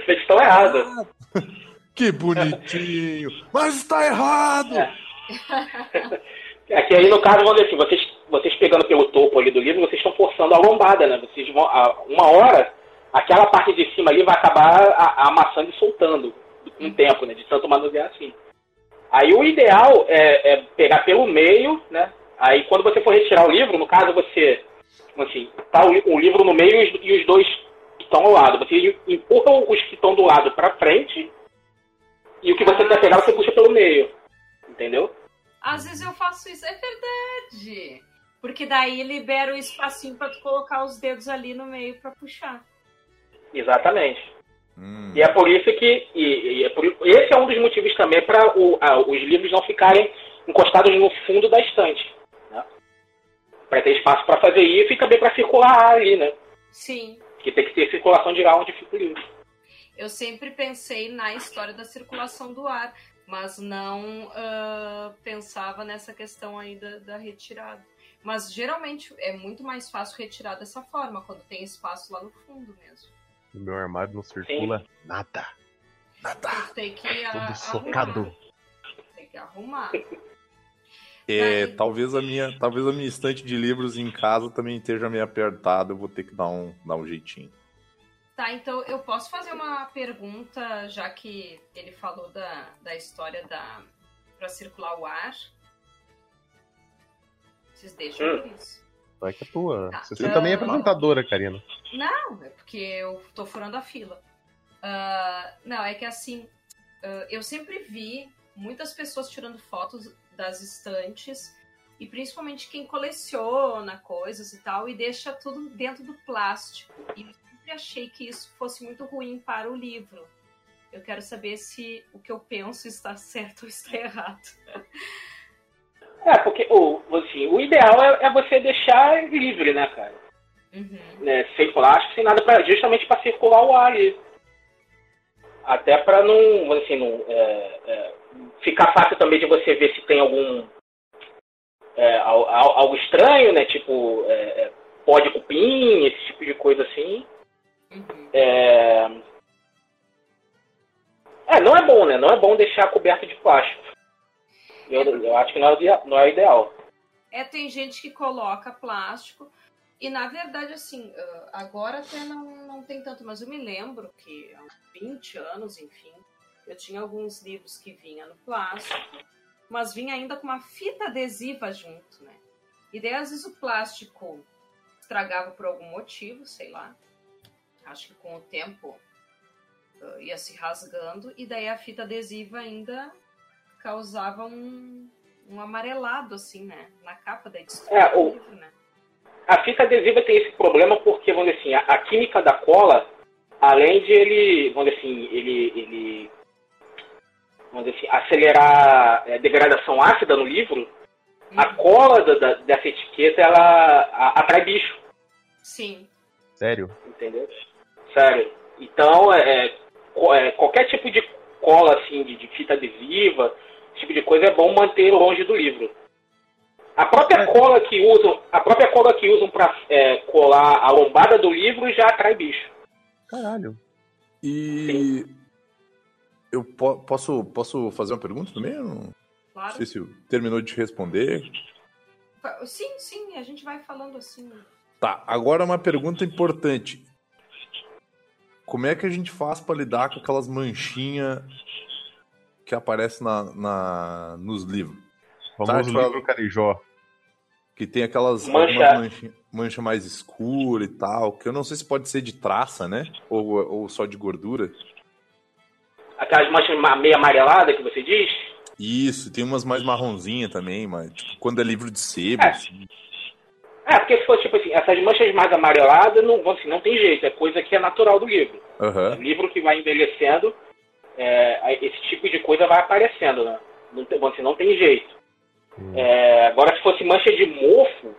Vocês estão errados. Que bonitinho! Mas está errado! É. É que aí, no caso, vamos dizer assim, vocês, vocês pegando pelo topo ali do livro, vocês estão forçando a lombada, né? Vocês vão, uma hora, aquela parte de cima ali vai acabar a- amassando e soltando com o tempo, né? De tanto manusear assim. Aí o ideal é, é pegar pelo meio, né? Aí quando você for retirar o livro, no caso você, assim, tá o, o livro no meio e os, e os dois estão ao lado. Você empurra os que estão do lado pra frente e o que você quer pegar você puxa pelo meio. Entendeu? Às vezes eu faço isso, é verdade. Porque daí libera o espacinho pra tu colocar os dedos ali no meio pra puxar. Exatamente. Hum. E é por isso que. E, e é por, esse é um dos motivos também para os livros não ficarem encostados no fundo da estante. Né? Para ter espaço para fazer isso e também para circular ali, né? Sim. Porque tem que ter circulação de ar onde fica o livro. Eu sempre pensei na história da circulação do ar, mas não ah, pensava nessa questão aí da, da retirada. Mas geralmente é muito mais fácil retirar dessa forma, quando tem espaço lá no fundo mesmo. No meu armário não circula nada. Nada. Tem que Tudo socado. arrumar. Tem que arrumar. É, talvez a minha, talvez a minha estante de livros em casa também esteja meio apertada, eu vou ter que dar um, dar um jeitinho. Tá, então eu posso fazer uma pergunta, já que ele falou da, da história da para circular o ar. Vocês deixam Hum. por isso? Vai que é tua. Tá. Você também é Ah. apresentadora, Karina. Não, é porque eu tô furando a fila. Ah, não, é que assim, ah, eu sempre vi muitas pessoas tirando fotos das estantes, e principalmente quem coleciona coisas e tal, e deixa tudo dentro do plástico. E eu sempre achei que isso fosse muito ruim para o livro. Eu quero saber se o que eu penso está certo ou está errado. É, porque o, assim, o ideal é, é você deixar livre, né, cara? Uhum. Né, sem plástico, sem nada, pra, justamente para circular o ar ali. Até para não, assim, não é, é, ficar fácil também de você ver se tem algum é, al- al- algo estranho, né? Tipo é, é, pó de cupim, esse tipo de coisa assim. Uhum. É... é, não é bom, né? Não é bom deixar coberto de plástico. Eu, eu acho que não é, não é ideal. É, tem gente que coloca plástico. E na verdade, assim, ah, agora até não, não tem tanto, mas eu me lembro que há uns 20 anos, enfim, eu tinha alguns livros que vinha no plástico, mas vinha ainda com uma fita adesiva junto, né? E daí, às vezes, o plástico estragava por algum motivo, sei lá. Acho que com o tempo ah, ia se rasgando, e daí a fita adesiva ainda causava um, um amarelado, assim, né? Na capa da edição É, o- livro, né? A fita adesiva tem esse problema porque, vamos dizer assim, a, a química da cola, além de ele, vamos dizer assim, ele, ele vamos dizer assim, acelerar a degradação ácida no livro, a Uhum. cola da- da- dessa etiqueta, ela a- atrai bicho, Sim. Sério? entendeu? Sério. Então, é, é, é, qualquer tipo de cola, assim, de, de fita adesiva, esse tipo de coisa é bom manter longe do livro. A própria cola que usam, a própria cola que usam para colar a lombada do livro já atrai bicho. Caralho. E eu po- posso, posso fazer uma pergunta também? Eu Não Claro. sei se terminou de responder. Sim, sim, a gente vai falando assim. Tá, agora uma pergunta importante. Como é que a gente faz pra lidar com aquelas manchinhas que aparecem na, na- nos livros? Famoso Tá, livro Carijó. Que tem aquelas mancha, mancha mais escura e tal, que eu não sei se pode ser de traça, né? Ou, ou só de gordura. Aquelas manchas ma- meio amareladas que você diz. Isso, tem umas mais marronzinha também, mas tipo, quando é livro de sebo, É. assim. É, porque se for tipo assim, essas manchas mais amareladas, não, assim, não tem jeito, é coisa que é natural do livro. Aham. livro que vai envelhecendo, é, esse tipo de coisa vai aparecendo, né? Não tem, assim, não tem jeito. Hum. É, agora, se fosse mancha de mofo,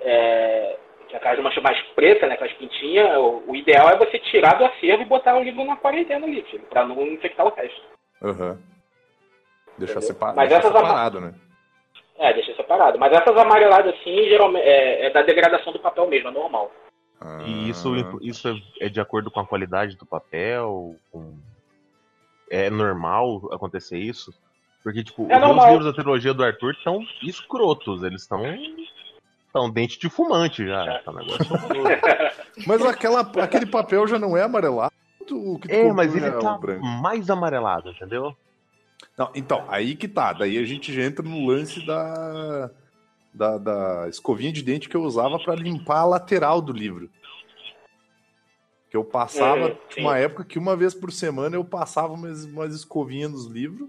é, é aquelas manchas mais pretas, né, com as pintinhas, o, o ideal é você tirar do acervo e botar o livro na quarentena ali, filho, pra não infectar o resto. Aham. Deixar Entendeu? separado, Mas deixar essas ama- separado, né? É, deixa separado. Mas essas amareladas assim, geralmente, é, é da degradação do papel mesmo, é normal. E isso, Ah. isso é- é de acordo com a qualidade do papel? Com... É normal acontecer isso? Porque, tipo, É os livros da trilogia do Arthur estão escrotos. Eles estão. Estão dente de fumante já. Tá um negócio. Mas aquela, aquele papel já não é amarelado? O que tu É, comprou mas ele é tá branco. mais amarelado, entendeu? Não, então, aí que tá. Daí a gente já entra no lance da, da, da escovinha de dente que eu usava pra limpar a lateral do livro. Que eu passava, sim. uma época que uma vez por semana eu passava umas, umas escovinhas nos livros.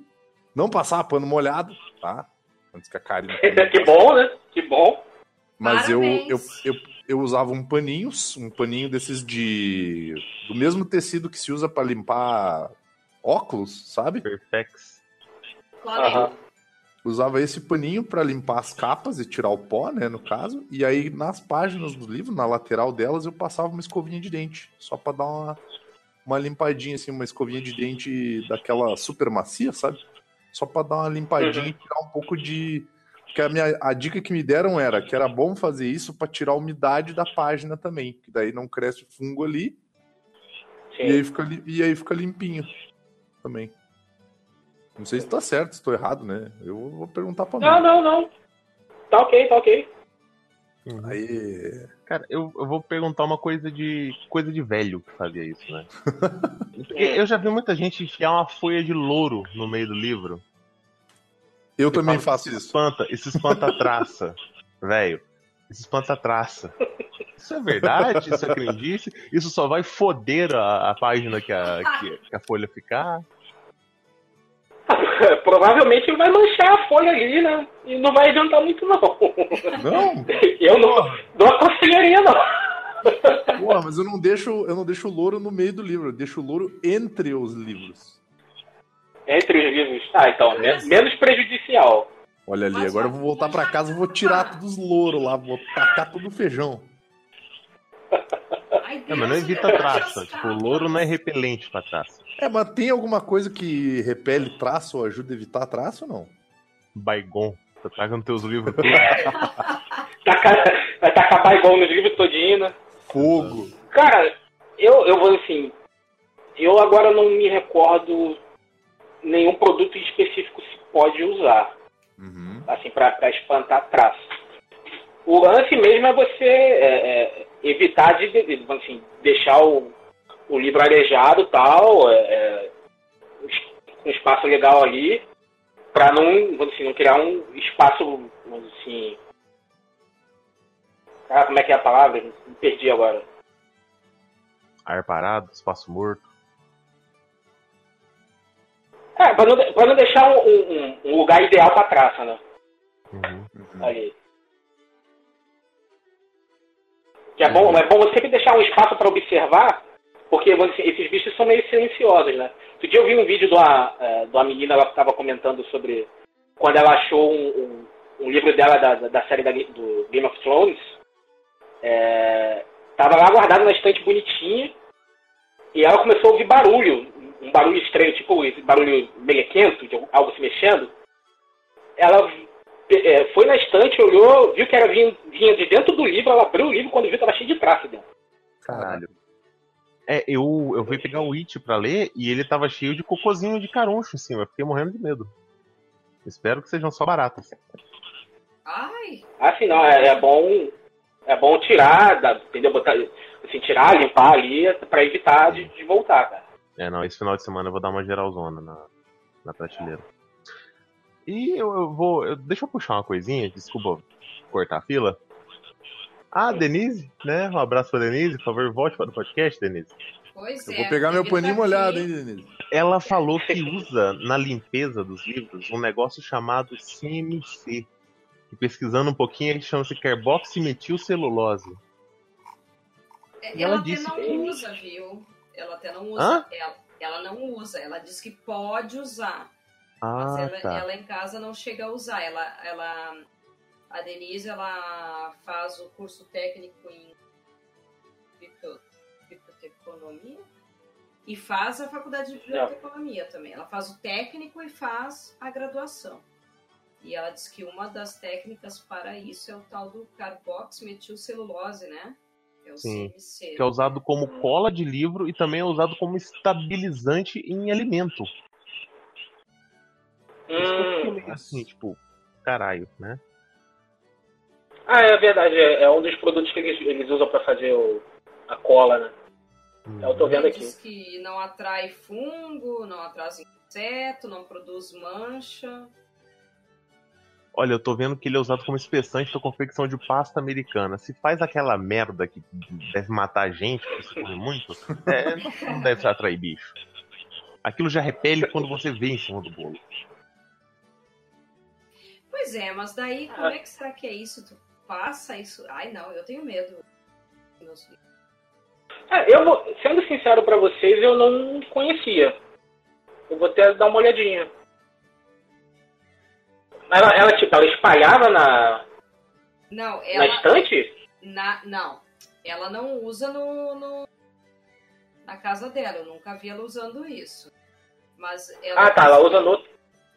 Não passava pano molhado, tá? Antes que a Karina. que bom, né? Que bom. Mas eu, eu, eu, eu usava um paninho, um paninho desses de. do mesmo tecido que se usa pra limpar óculos, sabe? Perfex. Usava esse paninho pra limpar as capas e tirar o pó, né, no caso. E aí nas páginas do livro, na lateral delas, eu passava uma escovinha de dente, só pra dar uma, uma limpadinha assim, uma escovinha de dente daquela super macia, sabe? Só pra dar uma limpadinha Uhum. e tirar um pouco de que a minha a dica que me deram era que era bom fazer isso pra tirar a umidade da página também, que daí não cresce fungo ali E aí, fica, e aí fica limpinho também. Não sei se tá certo, se tô errado, né? Eu vou perguntar pra Não, mim. não, não. Tá ok, tá ok. Uhum. Aí. Cara, eu, eu vou perguntar uma coisa de coisa de velho que fazia isso, né? Porque eu já vi muita gente enfiar uma folha de louro no meio do livro. Eu também fala faço isso. Espanta, isso espanta traça, velho. Isso espanta traça. Isso é verdade? Isso é crendice? Isso só vai foder a, a página que a, que, que a folha ficar? Provavelmente vai manchar a folha ali, né? E não vai adiantar muito, não. Não, Eu não, não aconselharia, não. porra, mas eu não deixo, eu não deixo o louro no meio do livro, eu deixo o louro entre os livros. Entre os livros. Ah, então, me- menos prejudicial. Olha ali, agora eu vou voltar já casa e vou tá. tirar todos os louros lá, vou tacar todo o feijão. É, mas não evita traça. Tipo, o louro não é repelente pra traça. É, mas tem alguma coisa que repele traço ou ajuda a evitar traço ou não? Baigon. Você taca nos teus livros tudo. Tacar, vai tacar baigol nos livros todinho, né? Fogo. Cara, eu, eu vou assim. Eu agora não me recordo nenhum produto específico se pode usar, Uhum. assim, pra, pra espantar traço. O lance mesmo é você é, é, evitar de, assim, deixar o, o livro arejado e tal, é, é, um espaço legal ali, pra não, assim, não criar um espaço, assim. Ah, como é que é a palavra? Me perdi agora. Ar parado, espaço morto. É, pra não, pra não deixar um, um- um lugar ideal pra traça, né? Uhum. Uhum. Ali. Que é bom, é bom você sempre deixar um espaço pra observar, porque dizer, esses bichos são meio silenciosos, né? Outro dia eu vi um vídeo de uma, eh, de uma menina ela que estava comentando sobre quando ela achou um, um- um livro dela da, da série da, do Game of Thrones. É, tava lá guardado na estante bonitinha. E ela começou a ouvir barulho, um barulho estranho, tipo esse barulho melequento, de algo se mexendo. Ela é, foi na estante, olhou, viu que era vinha, vinha de dentro do livro, ela abriu o livro quando viu que tava cheio de traço dentro. Caralho. É, eu, eu fui pegar o It pra ler e ele tava cheio de cocôzinho de caruncho em cima. Eu fiquei morrendo de medo. Espero que sejam só baratas. Ai, Assim, não, é, é bom é bom tirar, da- entendeu? Botar, assim, tirar, limpar ali pra evitar de, de voltar, cara. É, não, esse final de semana eu vou dar uma geralzona na, na prateleira. E eu, eu vou. eu- deixa eu puxar uma coisinha, desculpa cortar a fila. Ah, Denise, né? Um abraço pra Denise, por favor, volte para o podcast, Denise. pois Eu é. vou pegar meu paninho tá molhado, hein, Denise? Ela falou que usa na limpeza dos livros um negócio chamado CMC. Que pesquisando um pouquinho, ele chama-se carboximetilcelulose. É, E Ela, ela até disse não que- usa, viu? Ela até não usa. Ela, ela não usa. Ela diz que pode usar. Ah, mas ela, tá. ela em casa não chega a usar. Ela, ela, a Denise, ela faz o curso técnico em biblio- biblioteconomia e faz a faculdade de biblioteconomia também. Ela faz o técnico e faz a graduação. E ela diz que uma das técnicas para isso é o tal do carboximetilcelulose, né? É Sim. Que é usado como cola de livro e também é usado como estabilizante em alimento. Isso que eu fiquei Hum. meio assim, tipo, caralho, né? Ah, é verdade, é, é um dos produtos que eles, eles usam pra fazer o, a cola, né? Eu tô vendo aqui. diz que não atrai fungo, não atrai inseto, não produz mancha. Olha, eu tô vendo que ele é usado como espessante pra confecção de pasta americana. Se faz aquela merda que deve matar gente, porque você come muito, é, não- deve atrair bicho. Aquilo já repele quando você vê em cima do bolo. Pois é, mas daí como é que será que é isso? Tu passa isso? Ai não, eu tenho medo. Meus. É, eu vou, sendo sincero pra vocês, eu não conhecia. Eu vou até dar uma olhadinha. Ela, ela tipo, ela espalhava na, Não, na ela. estante? Na, não, ela não usa no, no- na casa dela. Eu nunca vi ela usando isso. Mas ela, Ah, tá, ela usa no.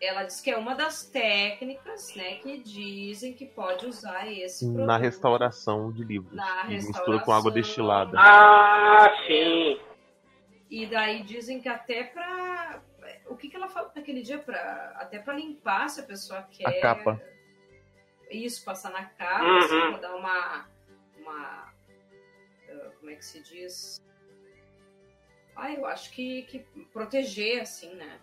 ela diz que é uma das técnicas, né, que dizem que pode usar esse produto. Na restauração de livros. Na e mistura restauração. com água destilada. Ah, sim. E daí dizem que até pra. O que, que ela falou naquele dia? Pra... Até pra limpar se a pessoa quer. A capa. Isso, passar na capa, Uhum. assim, pra dar uma. uma ah, como é que se diz? Ah, eu acho que, que proteger, assim, né?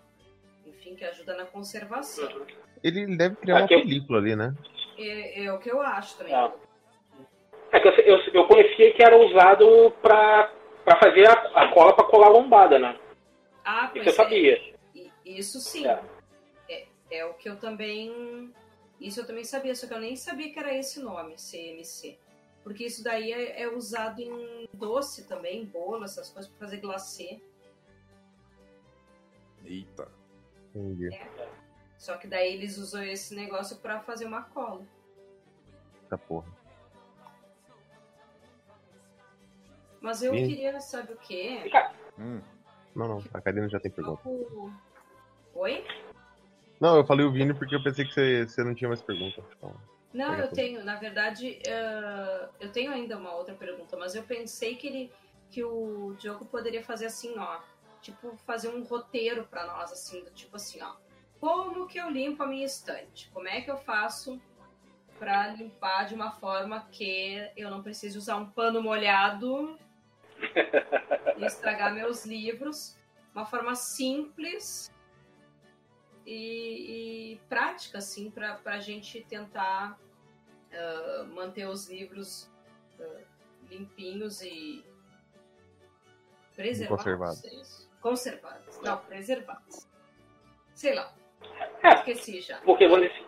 Enfim, que ajuda na conservação. Uhum. Ele deve criar uma Aqui eu- película ali, né? É, é o que eu acho também. É. É que eu, eu, eu conhecia que era usado pra, pra fazer a, a cola pra colar a lombada, né? Ah, Isso eu é. sabia. I- Isso sim. É. É, é o que eu também. Isso eu também sabia, só que eu nem sabia que era esse nome, CMC. Porque isso daí é, é usado em doce também, bolo, essas coisas, pra fazer glacê. Eita. Entendi. Só que daí eles usam esse negócio pra fazer uma cola. Essa porra. Mas eu Sim. queria, sabe o quê? Hum. Não, não. A Karina já tem pergunta. Tipo... Oi? Não, eu falei o Vini porque eu pensei que você, você não tinha mais pergunta. Então, Não, eu tudo. tenho, na verdade, eh, eu tenho ainda uma outra pergunta, mas eu pensei que ele, que o Diogo poderia fazer assim, ó, tipo fazer um roteiro pra nós, assim, do tipo assim, ó, como que eu limpo a minha estante? Como é que eu faço pra limpar de uma forma que eu não precise usar um pano molhado e estragar meus livros, uma forma simples e, e prática, assim, pra, pra gente tentar ah, manter os livros ah, limpinhos e preservados. conservados. é isso? Conservados. Não, preservados. Sei lá. É. Esqueci já. Porque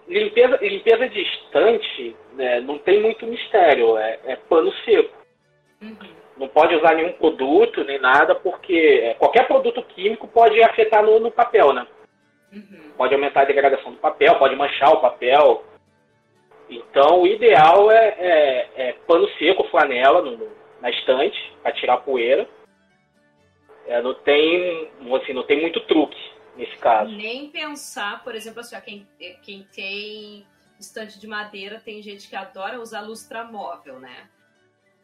limpeza, limpeza de estante né, não tem muito mistério, é, é pano seco. Uhum. Não pode usar nenhum produto nem nada, porque é, qualquer produto químico pode afetar no, no papel, né? Uhum. Pode aumentar a degradação do papel, pode manchar o papel. Então, o ideal é, é- é pano seco, flanela no- na estante, para tirar a poeira. É, não, tem, assim, não tem muito truque nesse caso. Nem pensar, por exemplo, assim, ó, quem, quem tem estante de madeira, tem gente que adora usar lustramóvel, né?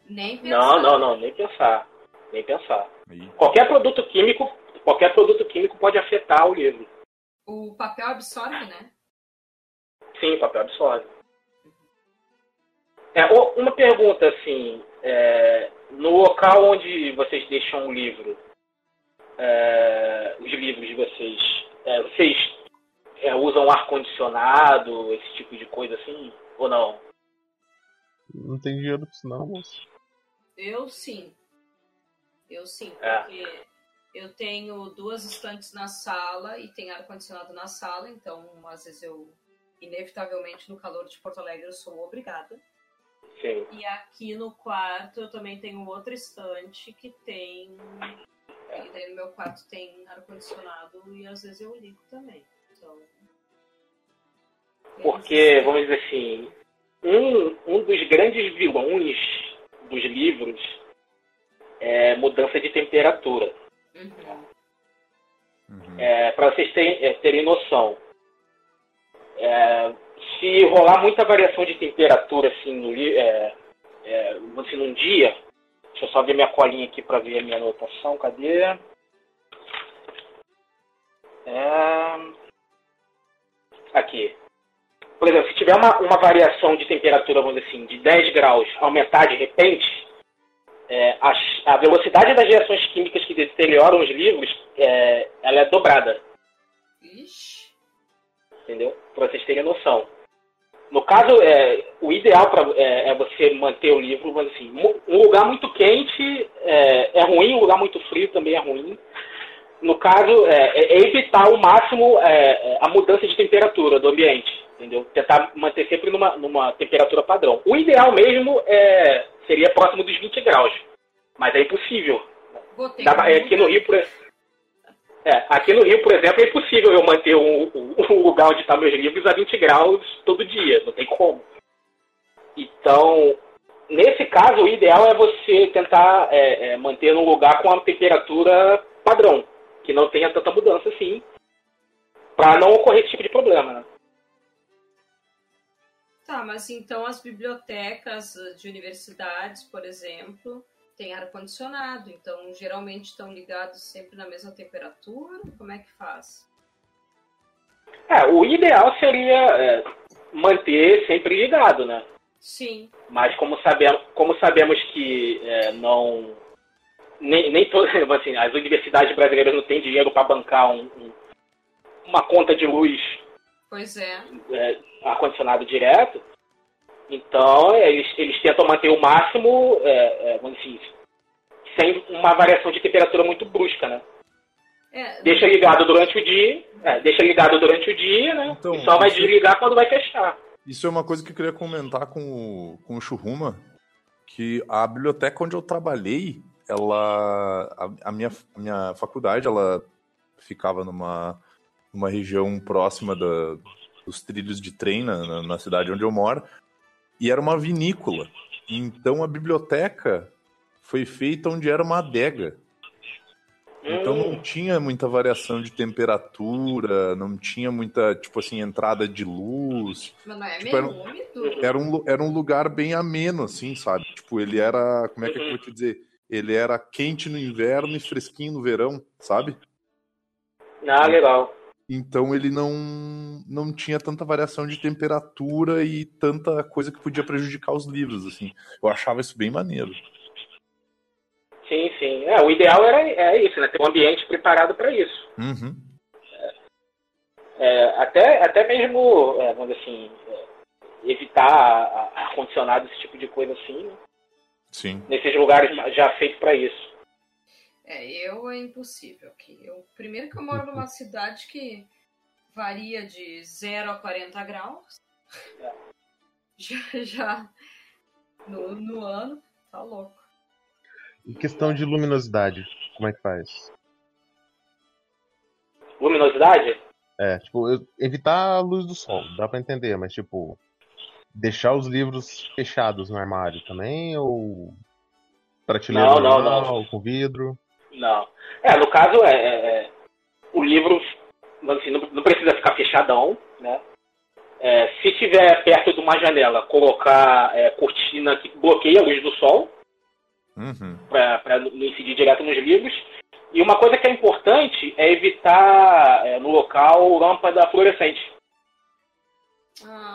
Nem pensar. Não, não, não, nem pensar. Nem pensar. Aí. Qualquer produto químico, qualquer produto químico pode afetar o livro. O papel absorve, né? Sim, papel absorve. É, o- uma pergunta assim, é, no local onde vocês deixam o livro, é, os livros de vocês, é, vocês é, usam ar condicionado, esse tipo de coisa assim, ou não? não tem dinheiro pra isso não, moço. Eu sim. Eu sim, É. porque eu tenho duas estantes na sala e tem ar-condicionado na sala, então às vezes eu, inevitavelmente, no calor de Porto Alegre, eu sou obrigada. Sim. E aqui no quarto eu também tenho outra estante que tem. E daí no meu quarto tem ar-condicionado e às vezes eu ligo também. Então. Porque, vamos dizer assim, um, um dos grandes vilões dos livros é mudança de temperatura. Uhum. É, para vocês terem, é, terem noção, é, se rolar muita variação de temperatura assim, no, é, é, dizer, num dia, deixa eu só ver minha colinha aqui para ver a minha anotação, cadê? É, aqui. Por exemplo, se tiver uma, uma variação de temperatura, vamos dizer assim, de 10 graus aumentar de repente, é, a, a velocidade das reações químicas que deterioram os livros é, ela é dobrada, Ixi. entendeu? Para vocês terem noção. No caso, é, o ideal pra, é, é você manter o livro, mas assim, um lugar muito quente é, é ruim, um lugar muito frio também é ruim. No caso, é, é- é evitar ao máximo é, é, a mudança de temperatura do ambiente, entendeu? Tentar manter sempre numa, numa temperatura padrão. O ideal mesmo é, seria próximo dos 20 graus, mas é impossível. Dá- é, aqui no Rio, por, é, aqui no Rio, por exemplo, é impossível eu manter um, um- um lugar onde estão meus livros a 20 graus todo dia, não tem como. Então, nesse caso, o ideal é você tentar é, manter num lugar com a temperatura padrão, que não tenha tanta mudança assim, para não ocorrer esse tipo de problema. Né? Tá, mas então as bibliotecas de universidades, por exemplo, tem ar-condicionado, então geralmente estão ligados sempre na mesma temperatura. Como é que faz? É, o ideal seria é, manter sempre ligado, né? Sim. Mas como sabemos, como sabemos que é, não. Nem, nem todas. Assim, as universidades brasileiras não têm dinheiro para bancar um, um, uma conta de luz Pois é. é, ar-condicionado direto. Então, eles, eles tentam manter o máximo, é, é, vamos dizer, sem uma variação de temperatura muito brusca, né? É, Deixa ligado durante o dia, é, deixa ligado durante o dia, né? Então, e só vai isso- desligar quando vai fechar. Isso é uma coisa que eu queria comentar com o, com o Churruma, que a biblioteca onde eu trabalhei, ela, a, a minha, a minha faculdade, ela ficava numa, numa região próxima da, dos trilhos de trem na, na- cidade onde eu moro, e era uma vinícola. Então a biblioteca foi feita onde era uma adega. Então não tinha muita variação de temperatura, não tinha muita, tipo assim, entrada de luz. mas não é tipo, era úmido? Era um, era um lugar bem ameno, assim, sabe? Tipo, ele era. Como é que eu Uhum. vou te dizer? Ele era quente no inverno e fresquinho no verão, sabe? Ah, legal. Então ele não, não tinha tanta variação de temperatura e tanta coisa que podia prejudicar os livros, assim. Eu achava isso bem maneiro. Sim, sim. É, o ideal era é isso, né? Ter um ambiente preparado para isso. Uhum. É, até, até mesmo, é, vamos dizer assim, é, evitar ar-condicionado, esse tipo de coisa assim, né? Sim. nesses lugares já feitos para isso. É, eu é impossível aqui. Eu, primeiro que eu moro numa cidade que varia de 0 a 40 graus. Já, já no, no ano, tá louco. E questão de luminosidade, como é que faz? Luminosidade? É, tipo, evitar a luz do sol, dá pra entender, mas tipo, deixar os livros fechados no armário também, ou prateleira Não, não, normal, com vidro? Não. É, no caso, é, é, é, o livro assim, não, não precisa ficar fechadão, né? É, se tiver perto de uma janela, colocar é, cortina que bloqueia a luz do sol, Uhum. para não incidir direto nos livros. E uma coisa que é importante é evitar é, no local lâmpada fluorescente.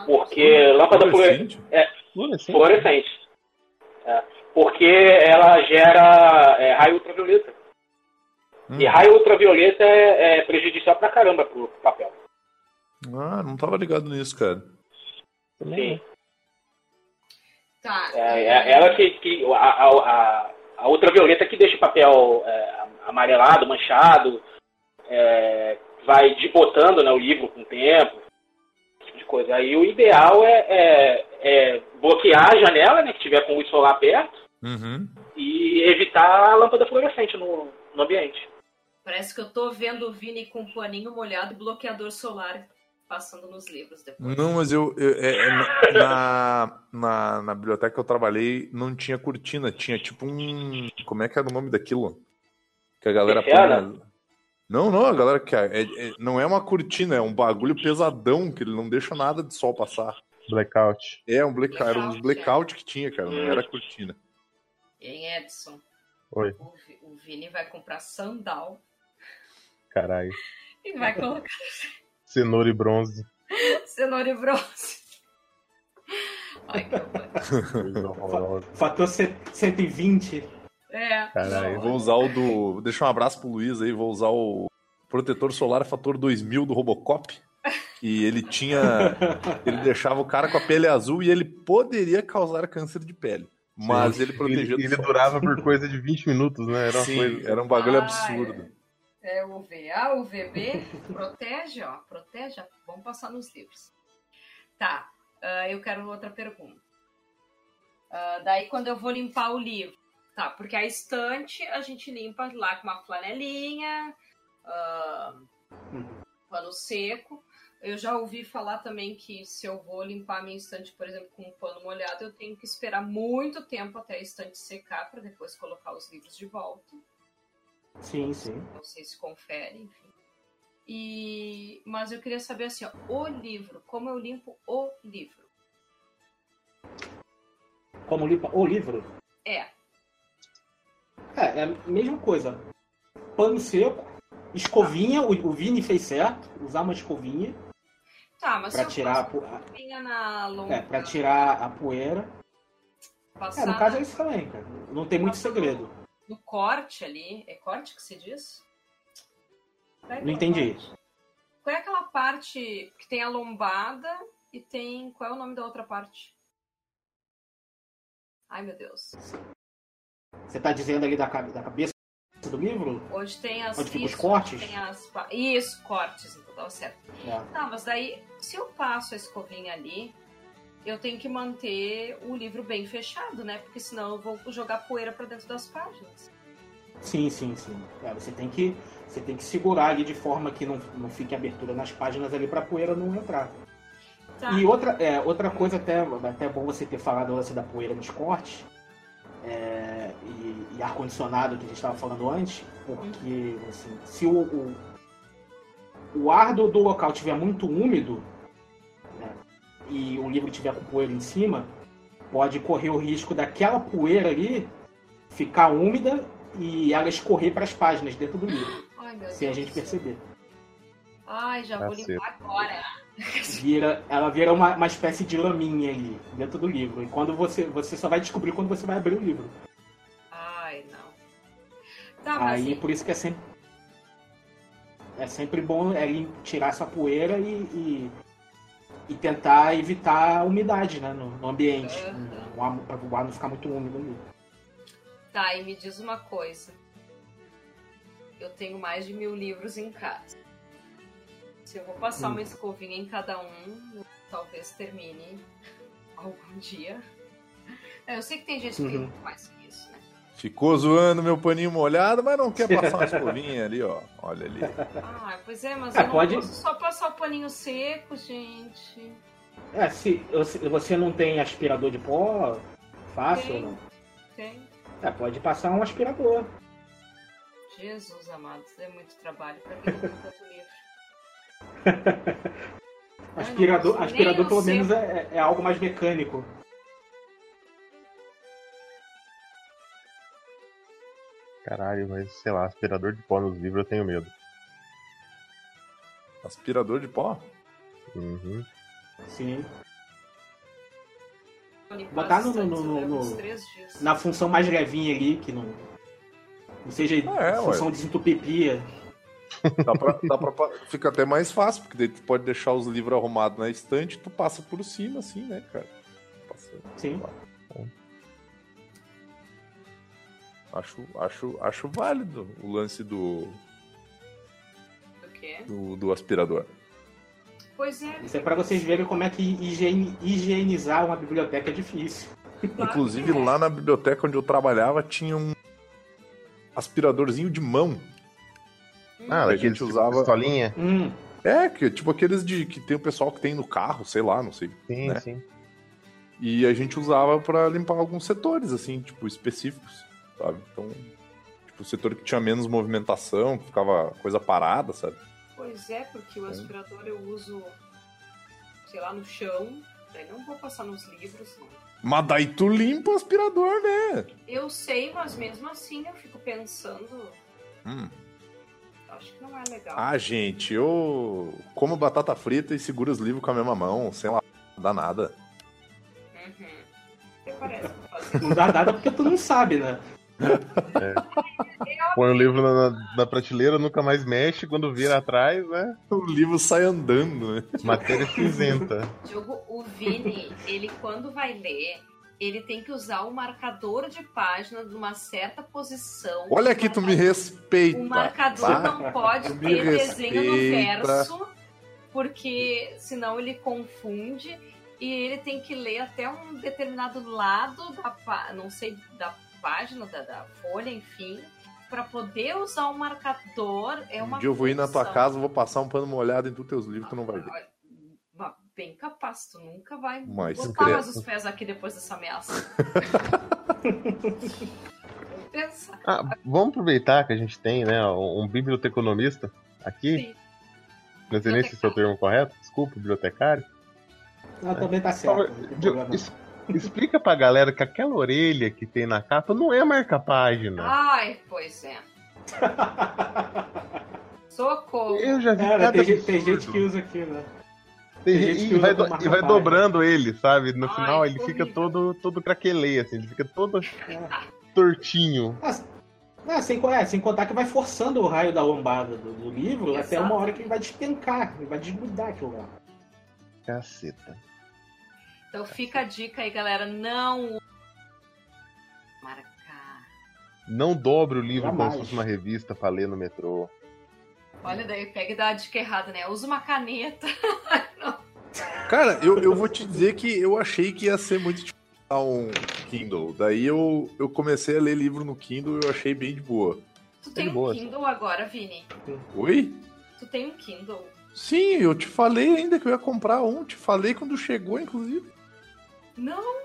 Porque lâmpada fluorescente. Fluorescente? Fluorescente? fluorescente. É, porque ela gera é, raio ultravioleta. Hum. E raio ultravioleta é, é prejudicial pra caramba pro papel. Ah, não tava ligado nisso, cara. Sim. tá. É, é ela que. que a, a, a, ultravioleta que deixa o papel é, amarelado, manchado, é, vai desbotando né, o livro com o tempo, tipo de coisa. Aí o ideal é, é, é bloquear a janela, né, que tiver com luz solar perto, Uhum. e evitar a lâmpada fluorescente no, no ambiente. Parece que eu tô vendo o Vini com um paninho molhado e bloqueador solar passando nos livros depois. Não, mas eu. eu- é- é na, na, na biblioteca que eu trabalhei, não tinha cortina, tinha tipo um. Como é que era o nome daquilo? Que a galera põe. Não, não, a galera que. É, é- não é uma cortina, é um bagulho pesadão que ele não deixa nada de sol passar. Blackout. É um blackout, era uns Blackout, blackout que tinha, cara, não era cortina. Em Edson, Oi, o, o Vini vai comprar sandal caralho. e vai colocar Cenoura e bronze. cenoura e bronze. Ai, que horror. Fator ce- 120. É. Caralho. não, Vou usar o do. Vou deixar um abraço pro Luiz aí, vou usar o protetor solar fator 2000 do Robocop. E ele tinha. Ele deixava o cara com a pele azul e ele poderia causar câncer de pele. Mas ele protegia Ele, ele durava por coisa de 20 minutos, né? Era Sim, coisa. era um bagulho Ah, absurdo. É o VA, o VB, protege, ó, protege, vamos passar nos livros. Tá, ah, eu quero outra pergunta. Ah, daí quando eu vou limpar o livro, tá, porque a estante a gente limpa lá com uma flanelinha, ah, pano seco. Eu já ouvi falar também que se eu vou limpar a minha estante, por exemplo, com um pano molhado, eu tenho que esperar muito tempo até a estante secar para depois colocar os livros de volta Sim, sim. não sei se confere, enfim. E, mas eu queria saber assim, ó, o livro, como eu limpo o livro? Como limpa o livro? É, É, é a mesma coisa. Pano seco, escovinha, o, o Vini fez certo, usar uma escovinha Tá, mas pra tirar, a, na longa, é, pra tirar a poeira. É, passar no caso é isso também, cara. Não tem muito segredo. no corte ali, é corte que se diz? É Não entendi. parte? Qual é aquela parte que tem a lombada e tem. Qual é o nome da outra parte? Ai meu Deus. Você tá dizendo ali da, da cabeça do livro? Onde tem as. Onde ficam os isso, cortes? Tem as, isso, cortes, então tá certo. É. Tá, mas daí, se eu passo a escovinha ali, eu tenho que manter o livro bem fechado, né? Porque senão eu vou jogar poeira pra dentro das páginas. Sim, sim, sim. É, você tem que você tem que segurar ali de forma que não, não fique abertura nas páginas ali pra poeira não entrar. Tá. E outra, é, outra coisa até, até bom você ter falado lance da poeira nos cortes é, e, e ar-condicionado que a gente estava falando antes, porque assim, se o, o, o ar do, do local estiver muito úmido né, e o livro tiver com poeira em cima, pode correr o risco daquela poeira ali ficar úmida e ela escorrer para as páginas dentro do livro, Ai, meu sem a Deus gente do céu. perceber. Ai, já vou limpar agora. Vira, ela vira uma, uma espécie de laminha ali dentro do livro. E quando você, você só vai descobrir quando você vai abrir o livro. Ai, não. Tá, Aí e- por isso que é sempre. É sempre bom é, ir tirar essa poeira e, e, e tentar evitar a umidade né, no, no ambiente. Aham. Para o ar não ficar muito úmido ali. Tá, e me diz uma coisa. Eu tenho mais de mil livros em casa. Se eu vou passar Hum. uma escovinha em cada um, eu talvez termine algum dia. É, eu sei que tem gente que Uhum. que isso, né? Ficou zoando meu paninho molhado, mas não quer passar uma escovinha ali, ó. Olha ali. Ah, pois é, mas É, eu não pode- posso só passar o paninho seco, gente. É, se você não tem aspirador de pó fácil, Tem. não. Tem. É, pode passar um aspirador. Jesus amado, é muito trabalho. Pra que eu tanto livro? Aspirador, não, aspirador pelo menos é, é algo mais mecânico. Caralho, mas sei lá, aspirador de pó nos livros eu tenho medo. Aspirador de pó? Uhum. Sim. Botar no- no- no- no-. Na função mais levinha ali, que não. Não seja Ah, é, função de desentupir Dá pra, dá pra Fica até mais fácil, porque daí tu pode deixar os livros arrumados na estante tu passa por cima, assim, né, cara? Passa- Sim. Acho, acho, acho válido o lance do, O quê? do, do aspirador. Pois é. Isso é pra vocês verem como é que higiene- higienizar uma biblioteca é difícil. claro Inclusive, é. lá na biblioteca onde eu trabalhava, tinha um aspiradorzinho de mão. Ah, A gente tipo usava- pistolinha? Hum, É, que tipo aqueles de que tem o pessoal que tem no carro, sei lá, não sei. Sim, né? sim. E a gente usava pra limpar alguns setores, assim, tipo, específicos, sabe? Então, tipo, o setor que tinha menos movimentação, que ficava coisa parada, sabe? Pois é, porque o aspirador eu uso, sei lá, no chão. Daí não vou passar nos livros, não. Mas daí tu limpa o aspirador, né? Eu sei, mas mesmo assim eu fico pensando. Hum. Acho que não é legal. Ah, gente, eu como batata frita e seguro os livros com a mesma mão, sei lá, dá nada. Uhum. Até parece não dá nada porque tu não sabe, né? Põe o livro na, na- na prateleira, nunca mais mexe, quando vira atrás, né? O livro sai andando, né? Matéria cinzenta. Diogo, o Vini, ele quando vai ler, ele tem que usar o marcador de página numa certa posição. Olha aqui, tu me respeita. O marcador tá? não pode Me ter desenho no verso, porque senão ele confunde e ele tem que ler até um determinado lado da não sei da página da, da folha, enfim, para poder usar o marcador é uma Um dia eu vou ir na tua casa, vou passar um pano molhado em todos teus livros, tu não vai ver. Bem capaz, tu nunca vai Mas botar mais os pés aqui depois dessa ameaça. Vamos pensar. Ah, vamos aproveitar que a gente tem, né, um biblioteconomista aqui. Sim. Não sei nem se é o termo correto. Desculpa, bibliotecário. Ela também tá certo. Não Explica pra galera que aquela orelha que tem na capa não é marca-página. Ai, pois é. Socorro. Eu já vi cada tem, gente, tem gente que usa aqui, né? Tem gente que que vai do- e vai dobrando ele, sabe? No Ai, final ele fica todo, todo craquelê, assim, ele fica todo tortinho. Não, sem, é, sem contar que vai forçando o raio da lombada do, do livro até uma hora que ele vai despencar, ele vai desgrudar aquilo lá. Caceta. Então fica a dica aí, galera. Não marcar. Não dobre o livro como se fosse uma revista pra ler no metrô. Olha daí, pega e dá a dica errada, né? Usa uma caneta. Cara, eu, eu vou te dizer que eu achei que ia ser muito difícil usar um Kindle. Daí eu, eu comecei a ler livro no Kindle e eu achei bem de boa. Tu tem um boa, Kindle agora, Vini? Oi? Tu tem um Kindle? Sim, eu te falei ainda que eu ia comprar um. Te falei quando chegou, inclusive. Não,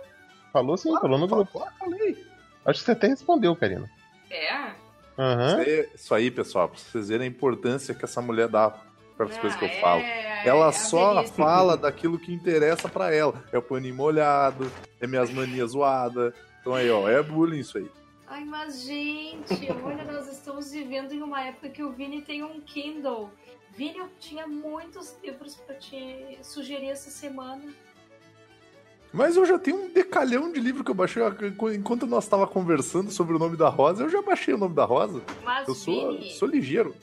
Falou sim, falou no grupo. Falei. Acho que você até respondeu, Karina. é. Aham. Isso aí- Isso aí, pessoal, pra vocês verem a importância que essa mulher dá para as Ah, coisas que eu é- falo. é Ela a só fala daquilo que interessa pra ela. É o paninho molhado, é minhas manias zoadas. Então aí, ó, é bullying isso aí. Ai, mas gente, olha, nós estamos vivendo em uma época que o Vini tem um Kindle. Vini, eu tinha muitos livros pra te sugerir essa semana. Mas eu já tenho um decalhão de livro que eu baixei. Enquanto nós tava conversando sobre o nome da Rosa, eu já baixei o nome da Rosa. Mas, Eu sou, Vini, sou ligeiro.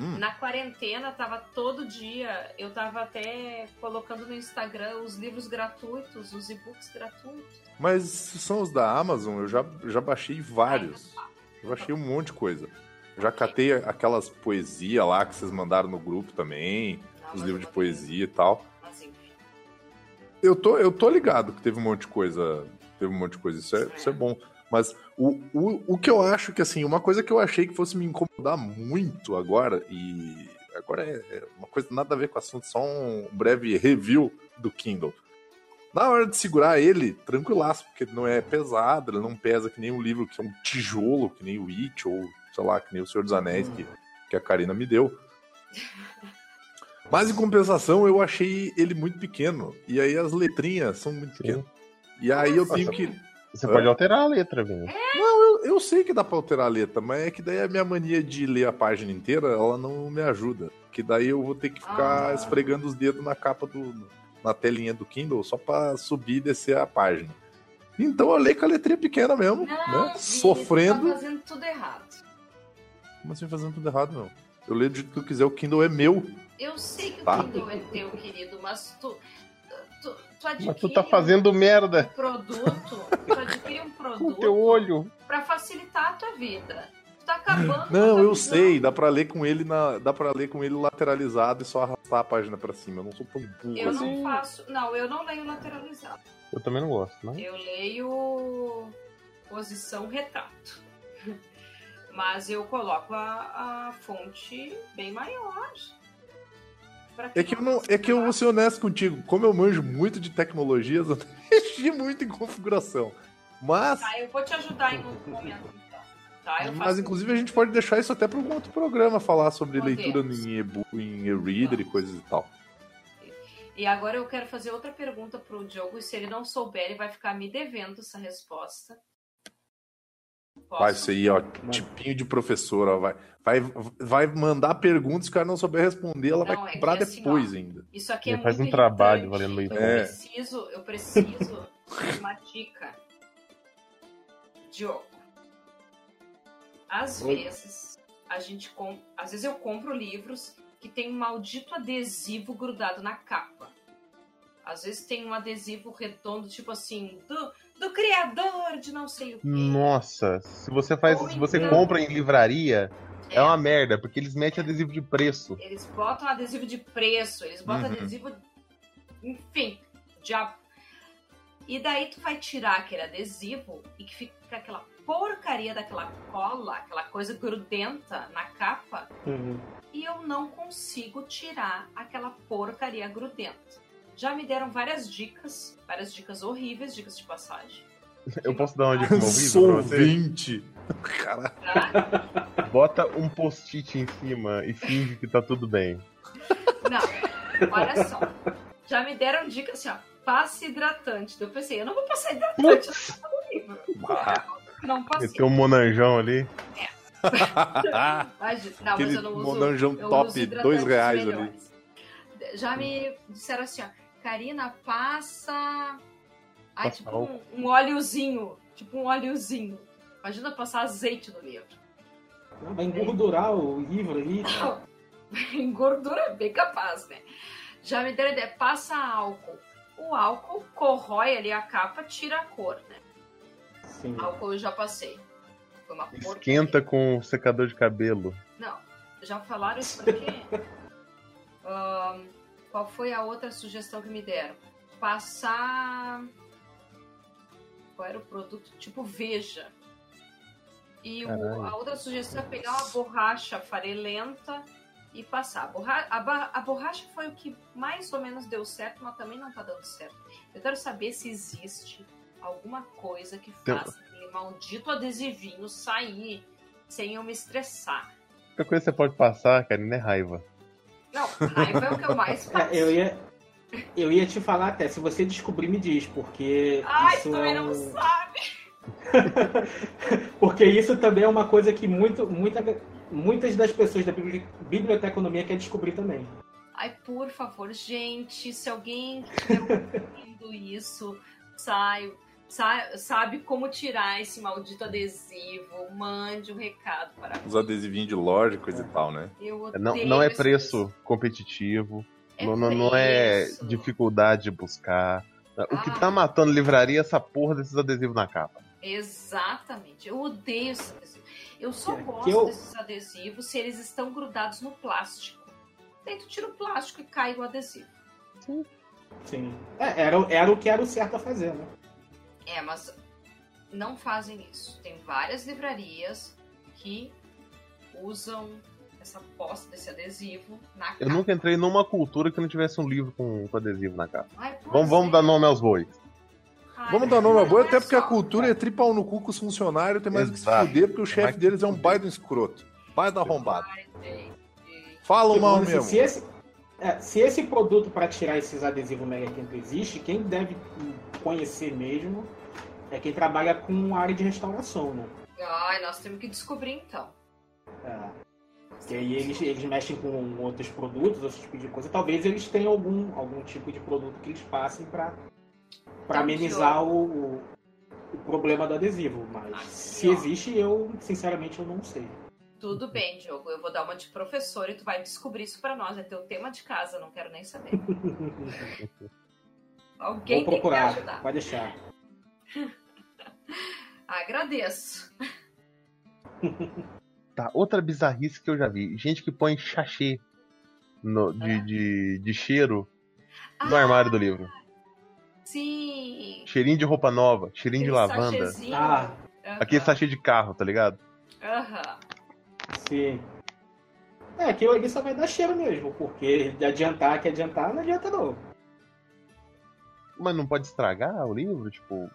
Hum. na quarentena, tava todo dia, eu tava até colocando no Instagram os livros gratuitos, os e-books gratuitos. Mas se são os da Amazon, eu já, já baixei vários. Eu baixei um monte de coisa. Eu já catei aquelas poesias lá que vocês mandaram no grupo também, Não, os livros de poesia e tal. Eu tô, eu tô ligado que teve um monte de coisa. Teve um monte de coisa. Isso é, isso é bom. Mas o, o, o que eu acho que, assim, uma coisa que eu achei que fosse me incomodar muito agora, e agora é, é uma coisa nada a ver com o assunto, só um breve review do Kindle. Na hora de segurar ele, tranquilaço, porque ele não é pesado, ele não pesa que nem um livro que é um tijolo, que nem o It, ou sei lá, que nem o Senhor dos Anéis, que, que a Karina me deu. Mas em compensação, eu achei ele muito pequeno. E aí as letrinhas são muito Sim. pequenas. E aí eu Nossa, tenho que. Você pode alterar a letra, Vini. Não, eu, eu sei que dá pra alterar a letra, mas é que daí a minha mania de ler a página inteira, ela não me ajuda. Que daí eu vou ter que ficar Ah. esfregando os dedos na capa do. na telinha do Kindle só pra subir e descer a página. Então eu leio com a letrinha pequena mesmo, Não, né? Vini, Sofrendo. Tu tá fazendo tudo errado. Como assim fazendo tudo errado, não? Eu leio do jeito que eu quiser, o Kindle é meu. Eu sei que Tá. o Kindle é teu, querido, mas tu, tu, tu adquire Mas tu tá fazendo merda um produto, tu adquire um com produto o teu olho. pra facilitar a tua vida. Tu tá acabando com Não, eu sei, dá pra ler com ele na, dá para ler com ele lateralizado e só arrastar a página pra cima. Eu não sou tão burro Eu assim. não faço. Não, eu não leio lateralizado. Eu também não gosto, né? Eu leio posição retrato. Mas eu coloco a, a fonte bem maior. É que eu não, é que eu vou ser honesto contigo, como eu manjo muito de tecnologias, eu não mexi muito em configuração. Mas, Tá, eu vou te ajudar em um momento então. Tá, mas inclusive a gente pode deixar isso até para um outro programa falar sobre Podemos. leitura em e-book, em e-reader e coisas e tal. E agora eu quero fazer outra pergunta pro Diogo, e se ele não souber, ele vai ficar me devendo essa resposta. Posso? Vai isso aí, ó, tipinho de professora, vai, vai, vai mandar perguntas que o cara não souber responder, ela Não, vai é cobrar que assim, depois ó, ainda. Isso aqui é Ele faz muito um trabalho valendo. Eu É. preciso, eu preciso de uma dica. Diogo. Às Oi. vezes, a gente com... às vezes eu compro livros que tem um maldito adesivo grudado na capa. Às vezes tem um adesivo redondo, tipo assim, do, do criador de não sei o quê. Nossa, se você faz, Ou se você então- compra em livraria, é. É. uma merda, porque eles metem adesivo de preço. Eles botam adesivo de preço, eles botam Uhum. adesivo. Enfim, diabo. E daí tu vai tirar aquele adesivo e que fica aquela porcaria daquela cola, aquela coisa grudenta na capa, Uhum. e eu não consigo tirar aquela porcaria grudenta. Já me deram várias dicas, várias dicas horríveis, dicas de passagem. Eu posso dar uma dica horrível você? 20. Cara, Tá? Bota um post-it em cima e finge que tá tudo bem. Não, olha só. Já me deram dicas assim, ó. passe hidratante. Eu pensei, eu não vou passar hidratante no livro. Não passei. Tem um monanjão ali. Mas, não, mas Aquele eu não uso. monanjão eu top, uso dois reais ali. melhores. Já me disseram assim, ó, Karina, passa. Ai, Passa tipo um, um óleozinho. Tipo um óleozinho. Imagina passar azeite no livro. Vai engordurar o livro ali. Engordura é bem capaz, né? Já me deram ideia, passa álcool. O álcool corrói ali a capa, tira a cor, né? Sim. Álcool eu já passei. Foi uma porcaria. Esquenta com secador de cabelo. Não, já falaram isso pra quê? Qual foi a outra sugestão que me deram? Passar. Qual era o produto? Tipo Veja. E o- a outra sugestão é pegar uma borracha farelenta e passar. A, borra- a a borracha foi o que mais ou menos deu certo, mas também não tá dando certo. Eu quero saber se existe alguma coisa que Tem- faça aquele maldito adesivinho sair sem eu me estressar. A coisa que você pode passar, Karina, é raiva. Não, raiva é o que eu mais faço. É, eu, ia, eu ia te falar até, se você descobrir, me diz, porque Ai, isso também é não um... sabe. Porque isso também é uma coisa que muito, muita, muitas das pessoas da bibli- biblioteconomia quer descobrir também. Ai, por favor, gente, se alguém estiver ouvindo isso, sai, sa- sabe como tirar esse maldito adesivo, mande um recado para Os adesivinhos de loja, coisa e tal, né? Eu odeio Não, não é preço competitivo. É não, não, não é preço. dificuldade de buscar. O que Ah. tá matando livraria é essa porra desses adesivos na capa. Exatamente. Eu odeio esses adesivos. Eu só gosto eu- desses adesivos se eles estão grudados no plástico. Daí tu tira o plástico e cai o adesivo. Sim. É, era, era o que era o certo a fazer, né? É, mas não fazem isso. Tem várias livrarias que usam essa posta desse adesivo na capa. Eu nunca entrei numa cultura que não tivesse um livro com, com adesivo na capa. Ai, Vamos, vamos é. dar nome aos bois. Ai, Vamos dar nome a não boa, é até porque a cultura é tripau no cu com os funcionários, tem mais o que se fuder, porque o chefe mais deles é um baita escroto. Baita arrombado. Fala Tipo, mal mesmo. se, esse, é, se esse produto para tirar esses adesivos mega quente existe, quem deve conhecer mesmo é quem trabalha com área de restauração, né? Ai, nós temos que descobrir então. É. Que aí eles, eles mexem com outros produtos, outros tipos de coisa. Talvez eles tenham algum, algum tipo de produto que eles passem para Então, amenizar o, o, problema do adesivo. Mas Aqui, se existe, eu sinceramente eu não sei. Tudo bem, Diogo. Eu vou dar uma de professor e tu vai descobrir isso pra nós. É teu tema de casa, não quero nem saber. Alguém Vou tem que procurar, ajudar. pode deixar. Agradeço. Tá, outra bizarrice que eu já vi. Gente que põe sachê no- de, Ah. de, de cheiro no Ah, armário do livro. Sim. Cheirinho de roupa nova, cheirinho de Aquele lavanda. sachêzinho. Ah, Aham. Aquele sachê de carro, tá ligado? Aham. sim. É, aquilo ali só vai dar cheiro mesmo, porque de adiantar que adiantar não adianta não. Mas não pode estragar o livro? Tipo,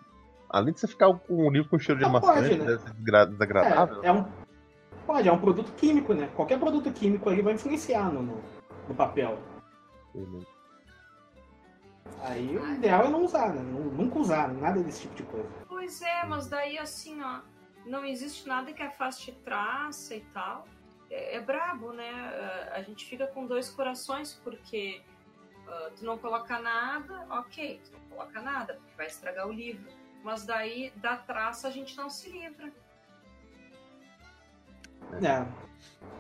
além de você ficar com o livro com cheiro de Não pode, né? desgra- desagradável. É, é um, pode, é um produto químico, né? Qualquer produto químico ali vai influenciar no, no, no papel. Aí o ideal é não usar, né? Nu- Nunca usar nada desse tipo de coisa. Pois é, mas daí assim, ó, não existe nada que afaste traça e tal. É, é brabo, né? A gente fica com dois corações porque ah, tu não coloca nada, ok, tu não coloca nada, porque vai estragar o livro. Mas daí da traça a gente não se livra. É.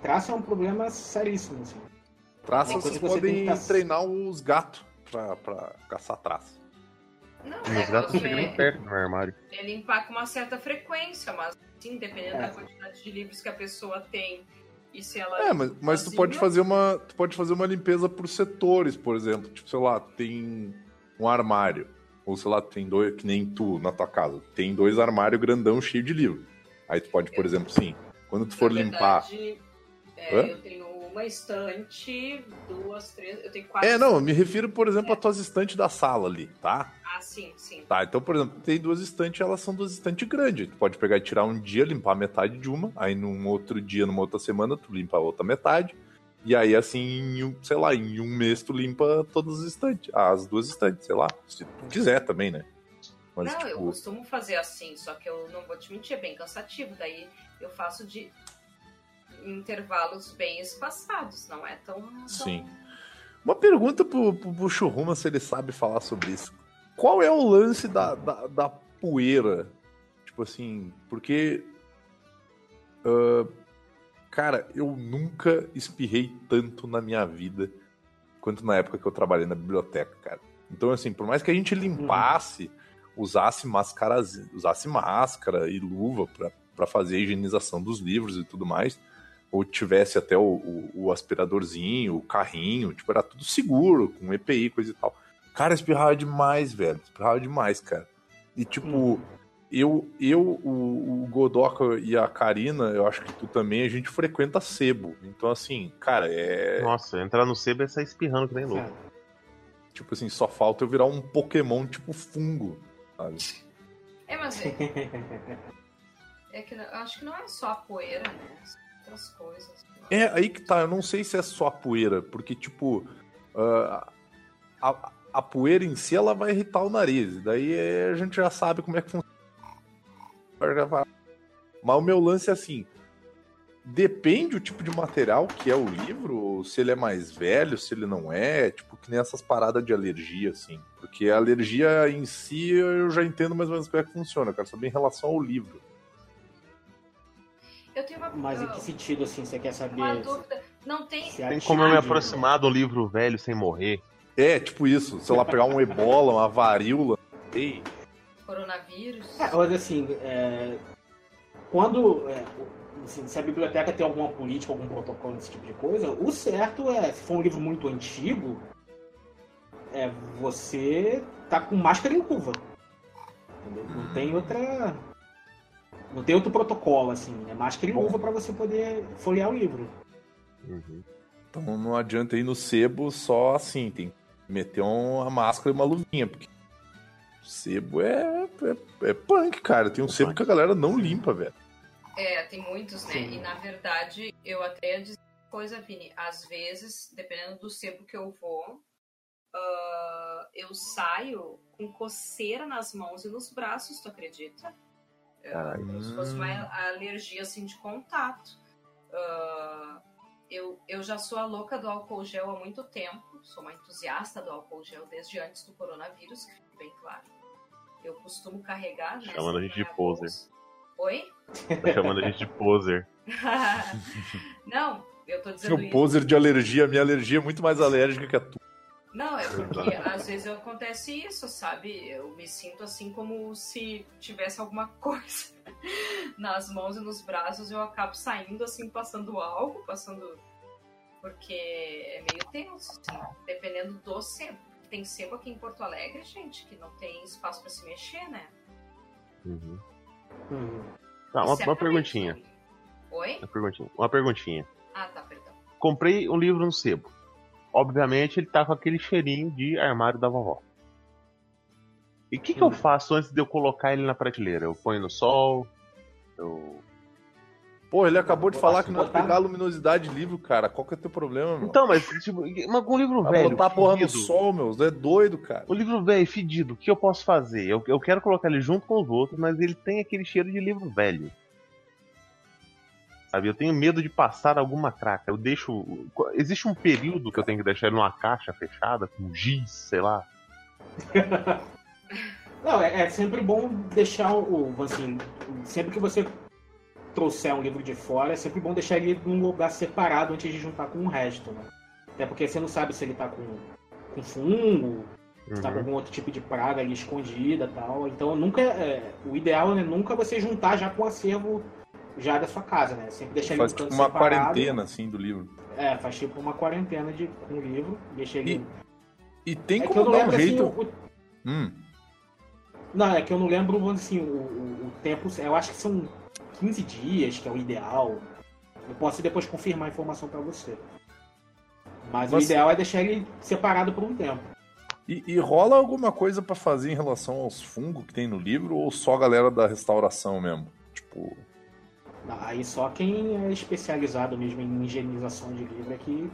Traço é um problema seríssimo, assim. Traças Uma coisa que você podem tem que treinar os gatos pra, pra caçar traça. Não, Meus gatos não chegam nem é, perto do meu armário. é limpar com uma certa frequência, mas sim, dependendo É. da quantidade de livros que a pessoa tem e se ela. É, mas, mas tu pode fazer uma. Tu pode fazer uma limpeza por setores, por exemplo. Tipo, sei lá, tem um armário. Ou sei lá, tem dois, que nem tu na tua casa. Tem dois armários grandão cheio de livro. Aí tu pode, por exemplo, sim, quando tu for Na limpar. verdade, é, eu tenho uma estante, duas, três. Eu tenho quatro. É, não, eu me refiro, por exemplo, às tuas estantes da sala ali, tá? Ah, sim, sim. Tá, então, por exemplo, tem duas estantes, elas são duas estantes grandes. Tu pode pegar e tirar um dia, limpar metade de uma, aí num outro dia, numa outra semana, tu limpa a outra metade. E aí, assim, um, sei lá, em um mês tu limpa todas as estantes. As duas estantes, sei lá. Se tu quiser também, né? Mas, não, tipo, eu costumo fazer assim, só que eu não vou te mentir, é bem cansativo. Daí eu faço de intervalos bem espaçados, não é tão. tão... Sim. Uma pergunta pro, pro, pro Churruma se ele sabe falar sobre isso. Qual é o lance da, da, da poeira? Tipo assim, porque. ah, cara, eu nunca espirrei tanto na minha vida quanto na época que eu trabalhei na biblioteca, cara. Então, assim, por mais que a gente limpasse, usasse máscaras, usasse máscara e luva pra- pra fazer a higienização dos livros e tudo mais, ou tivesse até o, o- o aspiradorzinho, o carrinho, tipo, era tudo seguro, com EPI, coisa e tal. Cara, espirrava demais, velho. Espirrava demais, cara. E, tipo, eu, eu o, o Godoka e a Karina, eu acho que tu também, a gente frequenta sebo. Então, assim, cara, é. Nossa, entrar no sebo é sair espirrando que nem louco. Tipo assim, só falta eu virar um Pokémon tipo fungo, sabe? É, mas é, é que eu acho que não é só a poeira, né? Outras coisas. É, aí que tá, eu não sei se é só a poeira, porque, tipo, ah, a, a poeira em si, ela vai irritar o nariz, daí é, a gente já sabe como é que funciona. Mas o meu lance é assim, depende o tipo de material que é o livro, se ele é mais velho, se ele não é, tipo, que nem essas paradas de alergia, assim. Porque a alergia em si, eu já entendo mais ou menos como é que funciona, eu quero saber em relação ao livro. Eu tenho uma, Mas em que sentido, assim, você quer saber? uma dúvida. Não tem. se Tem como eu me aproximar um livro velho sem morrer? É, tipo isso, sei lá, pegar um ebola, uma varíola, ei, Coronavírus. É, mas assim, é, quando é, assim, se a biblioteca tem alguma política, algum protocolo desse tipo de coisa, o certo é, se for um livro muito antigo, é você tá com máscara em luva. Entendeu? Não tem outra. Não tem outro protocolo, assim. É máscara em luva para você poder folhear o livro. Uhum. Então não adianta ir no sebo só assim, tem que meter uma máscara e uma luvinha, porque sebo é, é, é punk, cara. Tem um sebo que a galera não limpa, velho. É, tem muitos, né? Sim. E na verdade, eu até ia dizer uma coisa, Vini. Às vezes, dependendo do sebo que eu vou, ah, eu saio com coceira nas mãos e nos braços, tu acredita? É, Caralho. como se fosse uma alergia assim de contato. Ah, eu, eu já sou a louca do álcool gel há muito tempo, sou uma entusiasta do álcool gel desde antes do coronavírus, bem claro. Eu costumo carregar. né, Chamando a gente de poser. bolsa. Oi? Tá chamando a gente de poser. Não, eu tô dizendo O isso. poser de alergia, a minha alergia é muito mais alérgica que a tua. Não, é porque às vezes acontece isso, sabe? Eu me sinto assim como se tivesse alguma coisa nas mãos e nos braços, eu acabo saindo assim, passando algo, passando. Porque é meio tenso, assim, dependendo do sebo. Tem sebo aqui em Porto Alegre, gente, que não tem espaço pra se mexer, né? Uhum. Uhum. Tá, uma, é uma perguntinha. Oi? Uma perguntinha. Uma perguntinha. Ah, tá, perdão. Comprei um livro no sebo. Obviamente ele tá com aquele cheirinho de armário da vovó. E o que, que eu Hum. faço antes de eu colocar ele na prateleira? Eu ponho no sol? Eu. Pô, ele acabou de falar que não ia botar? pegar a luminosidade de livro, cara. Qual que é o teu problema, meu? Então, mas tipo, mas com um livro Vai velho. botar a porra no sol, meu. É doido, cara. O livro velho, fedido, o que eu posso fazer? Eu, eu quero colocar ele junto com os outros, mas ele tem aquele cheiro de livro velho. Sabe, eu tenho medo de passar alguma craca. Eu deixo. Existe um período que eu tenho que deixar ele numa caixa fechada, com giz, sei lá. Não, é, é sempre bom deixar o. Assim, sempre que você trouxer um livro de fora, é sempre bom deixar ele num lugar separado antes de juntar com o resto, né? Até porque você não sabe se ele tá com, com fungo, se tá com Uhum. algum outro tipo de praga ali escondida tal. Então nunca. é, o ideal é nunca você juntar já com o acervo já da sua casa, né? Sempre deixar ele Faz tipo uma separado. quarentena, assim, do livro. É, faz tipo uma quarentena de, com o livro, deixa ele. E tem é como dar um assim, jeito. o, o- Hum, Não, é que eu não lembro, assim, o, o, tempo. Eu acho que são 15 dias, que é o ideal. Eu posso depois confirmar a informação pra você. Mas Mas- o ideal é deixar ele separado por um tempo. E, e rola alguma coisa pra fazer em relação aos fungos que tem no livro ou só a galera da restauração mesmo? Tipo, Aí só quem é especializado mesmo em higienização de livro é que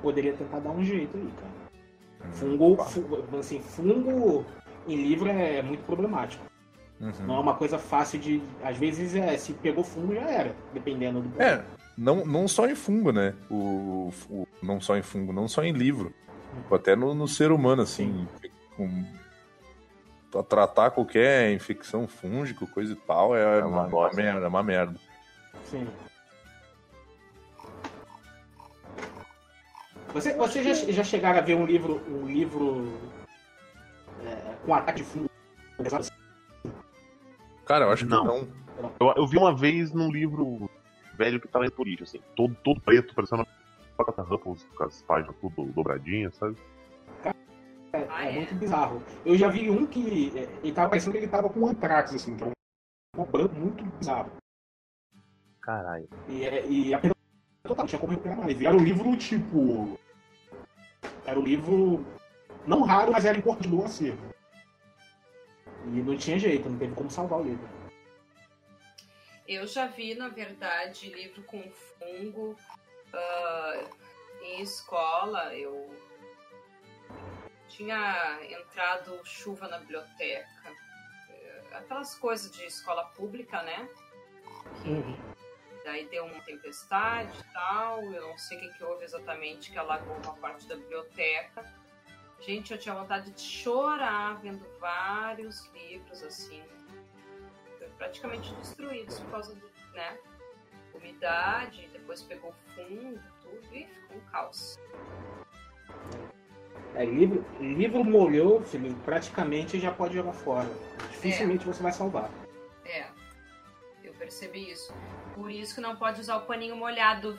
poderia tentar dar um jeito aí, cara. Fungo, fungo assim, fungo em livro é muito problemático. Uhum. Não é uma coisa fácil de. Às vezes é, se pegou fungo já era, dependendo do. É, não, não só em fungo, né? O, o- não só em fungo, não só em livro. Até no, no ser humano, assim. Com, pra tratar qualquer infecção fúngica, coisa e tal, é, uma uma, uma bosta. merda, é uma merda. Sim. Você, você já, já chegaram a ver um livro, um livro é, com ataque de fungo? Cara, eu acho que Não. não. Eu, eu vi uma vez num livro velho que tava em política, assim, todo, todo preto, parecendo uma Ruffles com as páginas tudo dobradinhas, sabe? É, Ah, é muito bizarro. Eu já vi um que é, ele tava parecendo que ele tava com antrax, assim, é um, branco muito bizarro. Caralho. E, é- e a total, tinha como recuperar mais. E era um livro, tipo. Era um livro não raro, mas era importante do acervo. E não tinha jeito, não teve como salvar o livro. Eu já vi, na verdade, livro com fungo ah, em escola. Eu tinha entrado chuva na biblioteca. Eh, Aquelas coisas de escola pública, né? Daí deu uma tempestade e tal. Eu não sei o que, que houve exatamente, que alagou uma parte da biblioteca. Gente, eu tinha vontade de chorar vendo vários livros assim. Foi praticamente destruídos por causa do, né? Umidade, depois pegou fungo, tudo, e ficou um caos. É, livro, livro molhou, filho, praticamente já pode jogar fora. Dificilmente você vai salvar. É, eu percebi isso. Por isso que não pode usar o paninho molhado.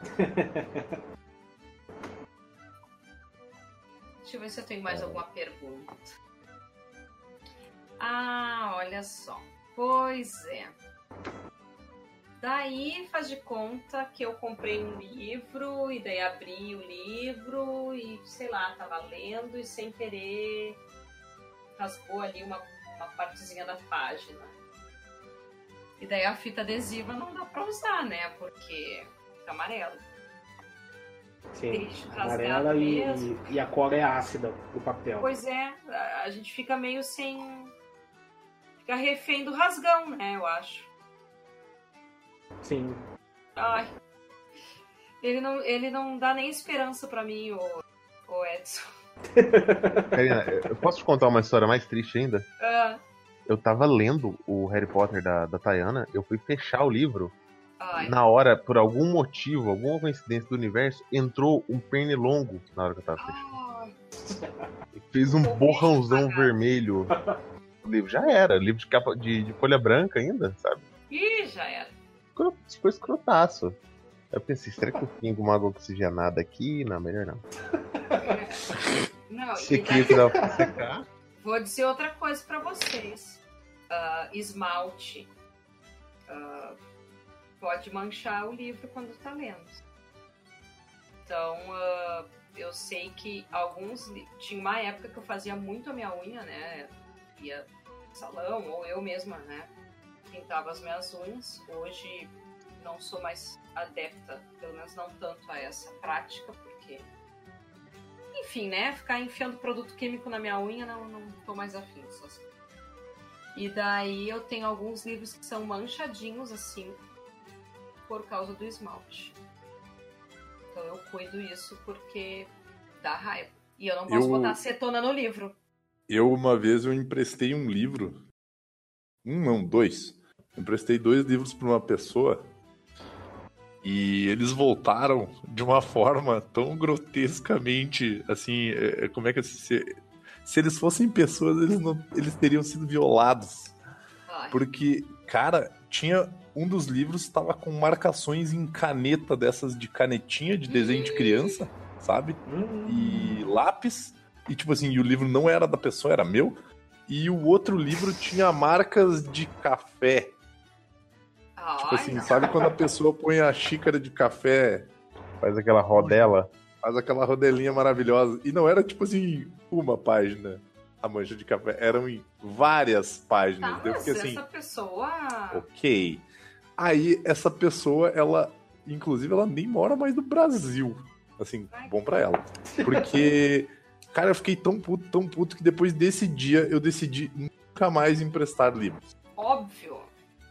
Deixa eu ver se eu tenho mais alguma pergunta. Ah, olha só. Pois é. Daí faz de conta que eu comprei um livro e daí abri o livro e sei lá, tava lendo e sem querer rasgou ali uma, uma partezinha da página. E daí a fita adesiva não dá pra usar, né? Porque fica amarelo. Sim. Triste, Amarela e, mesmo. e a cor é ácida, o papel. Pois é, a- gente fica meio sem. Fica refém do rasgão, né? Eu acho. Sim. Ai. Ele não, ele não dá nem esperança pra mim, o, o Edson. Karina, eu posso te contar uma história mais triste ainda? Ah, Eu tava lendo o Harry Potter da, da Tayana, eu fui fechar o livro. Na hora, por algum motivo, alguma coincidência do universo, entrou um pernilongo na hora que eu tava fechando. Ai. Fez um borrãozão vermelho. O livro já era, livro de capa de, de folha branca ainda, sabe? Ih, já era. Ficou ficou escrotaço. Eu pensei, será que eu pingo uma água oxigenada aqui? Não, melhor não. Não, Se que dá pra secar. Vou dizer outra coisa pra vocês. Ah, esmalte ah, pode manchar o livro quando tá lendo. Então, ah, eu sei que alguns. Tinha uma época que eu fazia muito a minha unha, né? Ia salão, ou eu mesma, né? Pintava as minhas unhas. Hoje não sou mais adepta, pelo menos não tanto a essa prática, porque enfim, né? Ficar enfiando produto químico na minha unha, não, não tô mais afim. E daí eu tenho alguns livros que são manchadinhos, assim, por causa do esmalte. Então eu cuido isso porque dá raiva. E eu não posso Eu- botar acetona no livro. Eu, uma vez, eu emprestei um livro. Um, não, dois. Emprestei dois livros para uma pessoa. E eles voltaram de uma forma tão grotescamente, assim, é, é, como é que se, se eles fossem pessoas, eles não, eles teriam sido violados. Ai, Porque, cara, tinha um dos livros estava com marcações em caneta dessas de canetinha de desenho de criança, sabe? E lápis. E tipo assim, o livro não era da pessoa, era meu. E o outro livro tinha marcas de café. Tipo assim, não. sabe quando a pessoa põe a xícara de café, Faz aquela rodela. faz aquela rodelinha maravilhosa. E não era tipo assim, uma página. a mancha de café. Eram em várias páginas. Tá, eu fiquei assim, essa pessoa. ok. Aí essa pessoa, ela, inclusive, ela nem mora mais no Brasil. Assim, bom pra ela. Porque, cara, eu fiquei tão puto, tão puto que depois desse dia eu decidi nunca mais emprestar livros. Óbvio.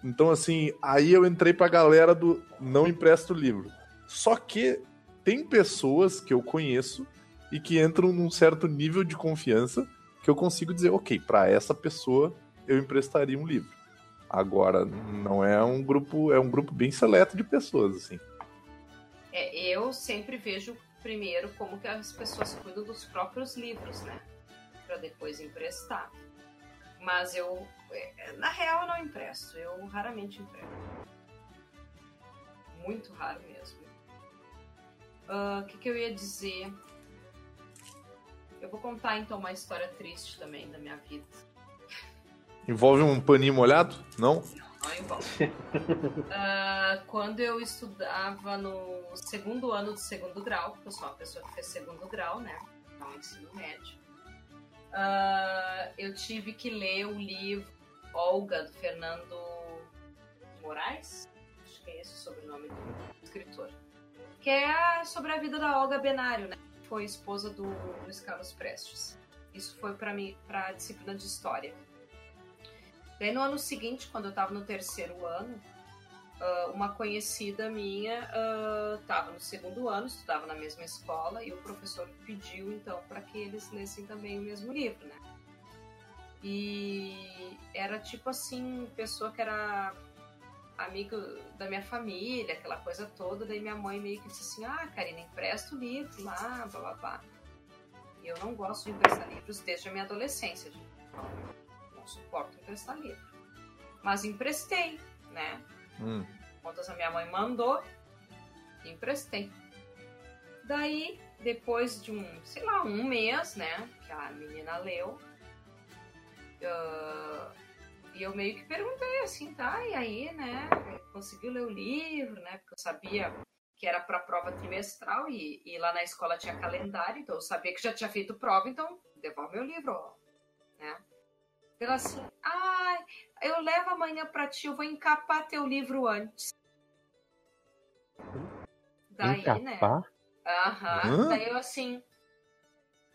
Então, assim, aí eu entrei pra galera do não empresto livro. Só que tem pessoas que eu conheço e que entram num certo nível de confiança que eu consigo dizer, ok, pra essa pessoa eu emprestaria um livro. Agora, não é um grupo, é um grupo bem seleto de pessoas, assim. É, eu sempre vejo primeiro como que as pessoas cuidam dos próprios livros, né? Pra depois emprestar. Mas eu, é, na real, eu não empresto. Eu raramente empresto. Muito raro mesmo. Ah, O que, que eu ia dizer? Eu vou contar então uma história triste também da minha vida. Envolve um paninho molhado? Não? Não envolve. Ah, quando eu estudava no segundo ano do segundo grau, eu sou uma pessoa que fez segundo grau, né? Não ensino médio. ah, eu tive que ler o livro Olga, do Fernando Moraes. Acho que é esse o sobrenome do escritor. Que é sobre a vida da Olga Benário, né? Foi esposa do Luiz Carlos Prestes. Isso foi para mim, para a disciplina de história. Daí no ano seguinte, quando eu estava no terceiro ano, ah, uma conhecida minha estava no segundo ano, estudava na mesma escola, e o professor pediu então para que eles lessem também o mesmo livro, né? E era tipo assim, pessoa que era amigo da minha família, aquela coisa toda, daí minha mãe meio que disse assim, ah, Karina, empresta o livro lá, blá blá blá. E eu não gosto de emprestar livros desde a minha adolescência, gente. Suporto emprestar livro. Mas emprestei, né? Hum. Quantas a minha mãe mandou, emprestei. Daí, depois de um, sei lá, um mês, né, que a menina leu, ah, e eu meio que perguntei assim, tá, e aí, né, conseguiu ler o livro, né, porque eu sabia que era para prova trimestral e, e lá na escola tinha calendário, então eu sabia que já tinha feito prova, então devolve meu livro, ó, né. Ela assim, ai, eu levo amanhã pra ti, eu vou encapar teu livro antes. Daí, né? Encapar? Aham. Hã? Daí eu assim,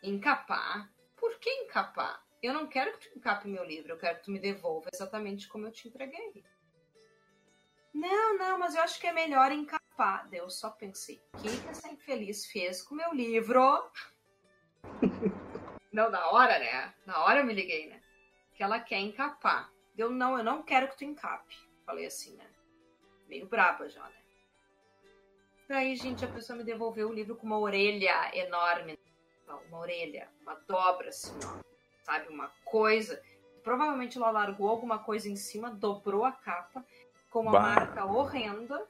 encapar? Por que encapar? Eu não quero que tu encape meu livro, eu quero que tu me devolva exatamente como eu te entreguei. Não, não, mas eu acho que é melhor encapar. Daí eu só pensei, o que, que essa infeliz fez com meu livro? não, na hora, né? Na hora eu me liguei, né? Que ela quer encapar. Deu, não, eu não quero que tu encape. Falei assim, né? Meio braba já, né? Daí, gente, a pessoa me devolveu o livro com uma orelha enorme. Uma orelha, uma dobra assim, ó. Sabe? Uma coisa. Provavelmente ela largou alguma coisa em cima, dobrou a capa, com uma Bah. marca horrenda.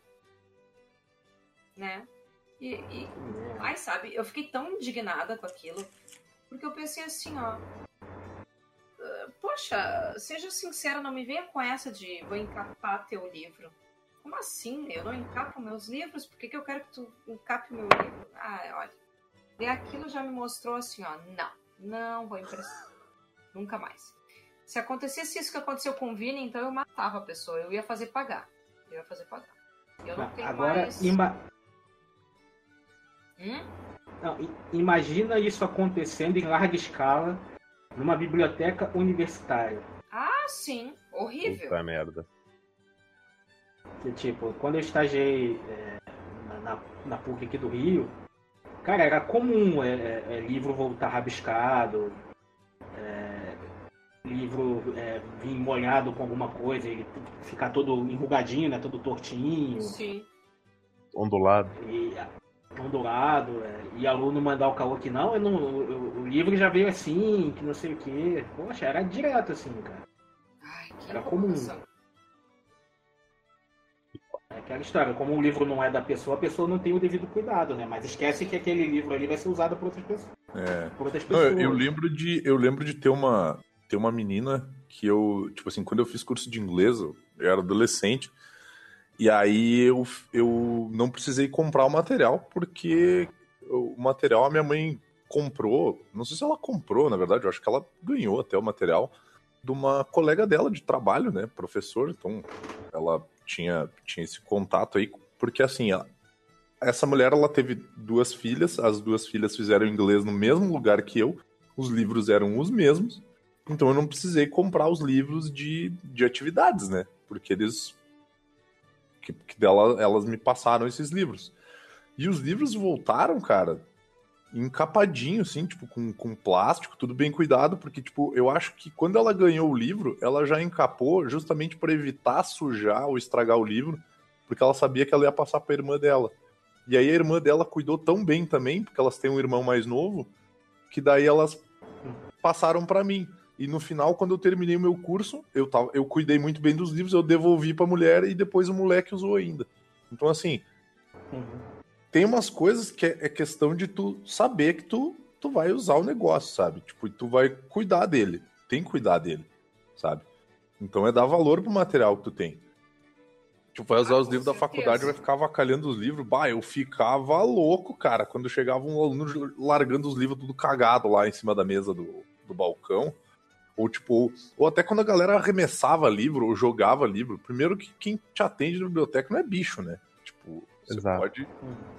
Né? E, e Ai, sabe, eu fiquei tão indignada com aquilo, porque eu pensei assim, ó. "Ah, Poxa, seja sincera, não me venha com essa de vou encapar teu livro. Como assim? Eu não encapo meus livros? Por que, que eu quero que tu encape meu livro? Ah, olha. E aquilo já me mostrou assim, ó. Não, não vou emprestar. Nunca mais. Se acontecesse isso que aconteceu com o Vini, então eu matava a pessoa. Eu ia fazer pagar. Eu ia fazer pagar. Eu não tenho Agora, mais. ima- Hum? não, imagina isso acontecendo em larga escala numa biblioteca universitária. Ah, sim. Horrível. Puta merda. Que, tipo, quando eu estagiei é, na, na, na PUC aqui do Rio, cara, era comum é, é, é, livro voltar rabiscado, é, livro é, vir molhado com alguma coisa, ele ficar todo enrugadinho, né, todo tortinho, Sim. Ondulado. e ondulado, é, e aluno mandar o caô que não, eu não o, o livro já veio assim, que não sei o quê. Poxa, era direto assim, cara. Ai, que Era comum. É aquela história, como o livro não é da pessoa, a pessoa não tem o devido cuidado, né? Mas esquece que aquele livro ali vai ser usado por outras pessoas. É. Por outras Não, pessoas. eu, eu lembro de eu lembro de ter uma ter uma menina que eu tipo assim quando eu fiz curso de inglês eu eu era adolescente e aí eu, eu não precisei comprar o material porque o material a minha mãe comprou, não sei se ela comprou, na verdade, eu acho que ela ganhou até o material de uma colega dela de trabalho, né, professor, então ela tinha, tinha esse contato aí, porque assim, ela, essa mulher ela teve duas filhas, as duas filhas fizeram inglês no mesmo lugar que eu, os livros eram os mesmos, então eu não precisei comprar os livros de, de atividades, né? Porque eles. Que, que dela, elas me passaram esses livros. E os livros voltaram, cara, encapadinho, assim, tipo, com, com plástico, tudo bem cuidado, porque, tipo, eu acho que quando ela ganhou o livro, ela já encapou justamente para evitar sujar ou estragar o livro, porque ela sabia que ela ia passar pra irmã dela. E aí a irmã dela cuidou tão bem também, porque elas têm um irmão mais novo, que daí elas passaram para mim. E no final, quando eu terminei o meu curso, eu, tava, eu cuidei muito bem dos livros, eu devolvi pra mulher e depois o moleque usou ainda. Então, assim, uhum. tem umas coisas que é, é, questão de tu saber que tu, tu vai usar o negócio, sabe? Tipo, tu vai cuidar dele. Tem que cuidar dele, sabe? Então é dar valor pro material que tu tem. Tipo, vai usar ah, os livros certeza. da faculdade, vai ficar avacalhando os livros. Bah, eu ficava louco, cara, quando chegava um aluno largando os livros tudo cagado lá em cima da mesa do, do balcão. Ou tipo, ou até quando a galera arremessava livro ou jogava livro. Primeiro que quem te atende na biblioteca não é bicho, né? Tipo, você Exato. pode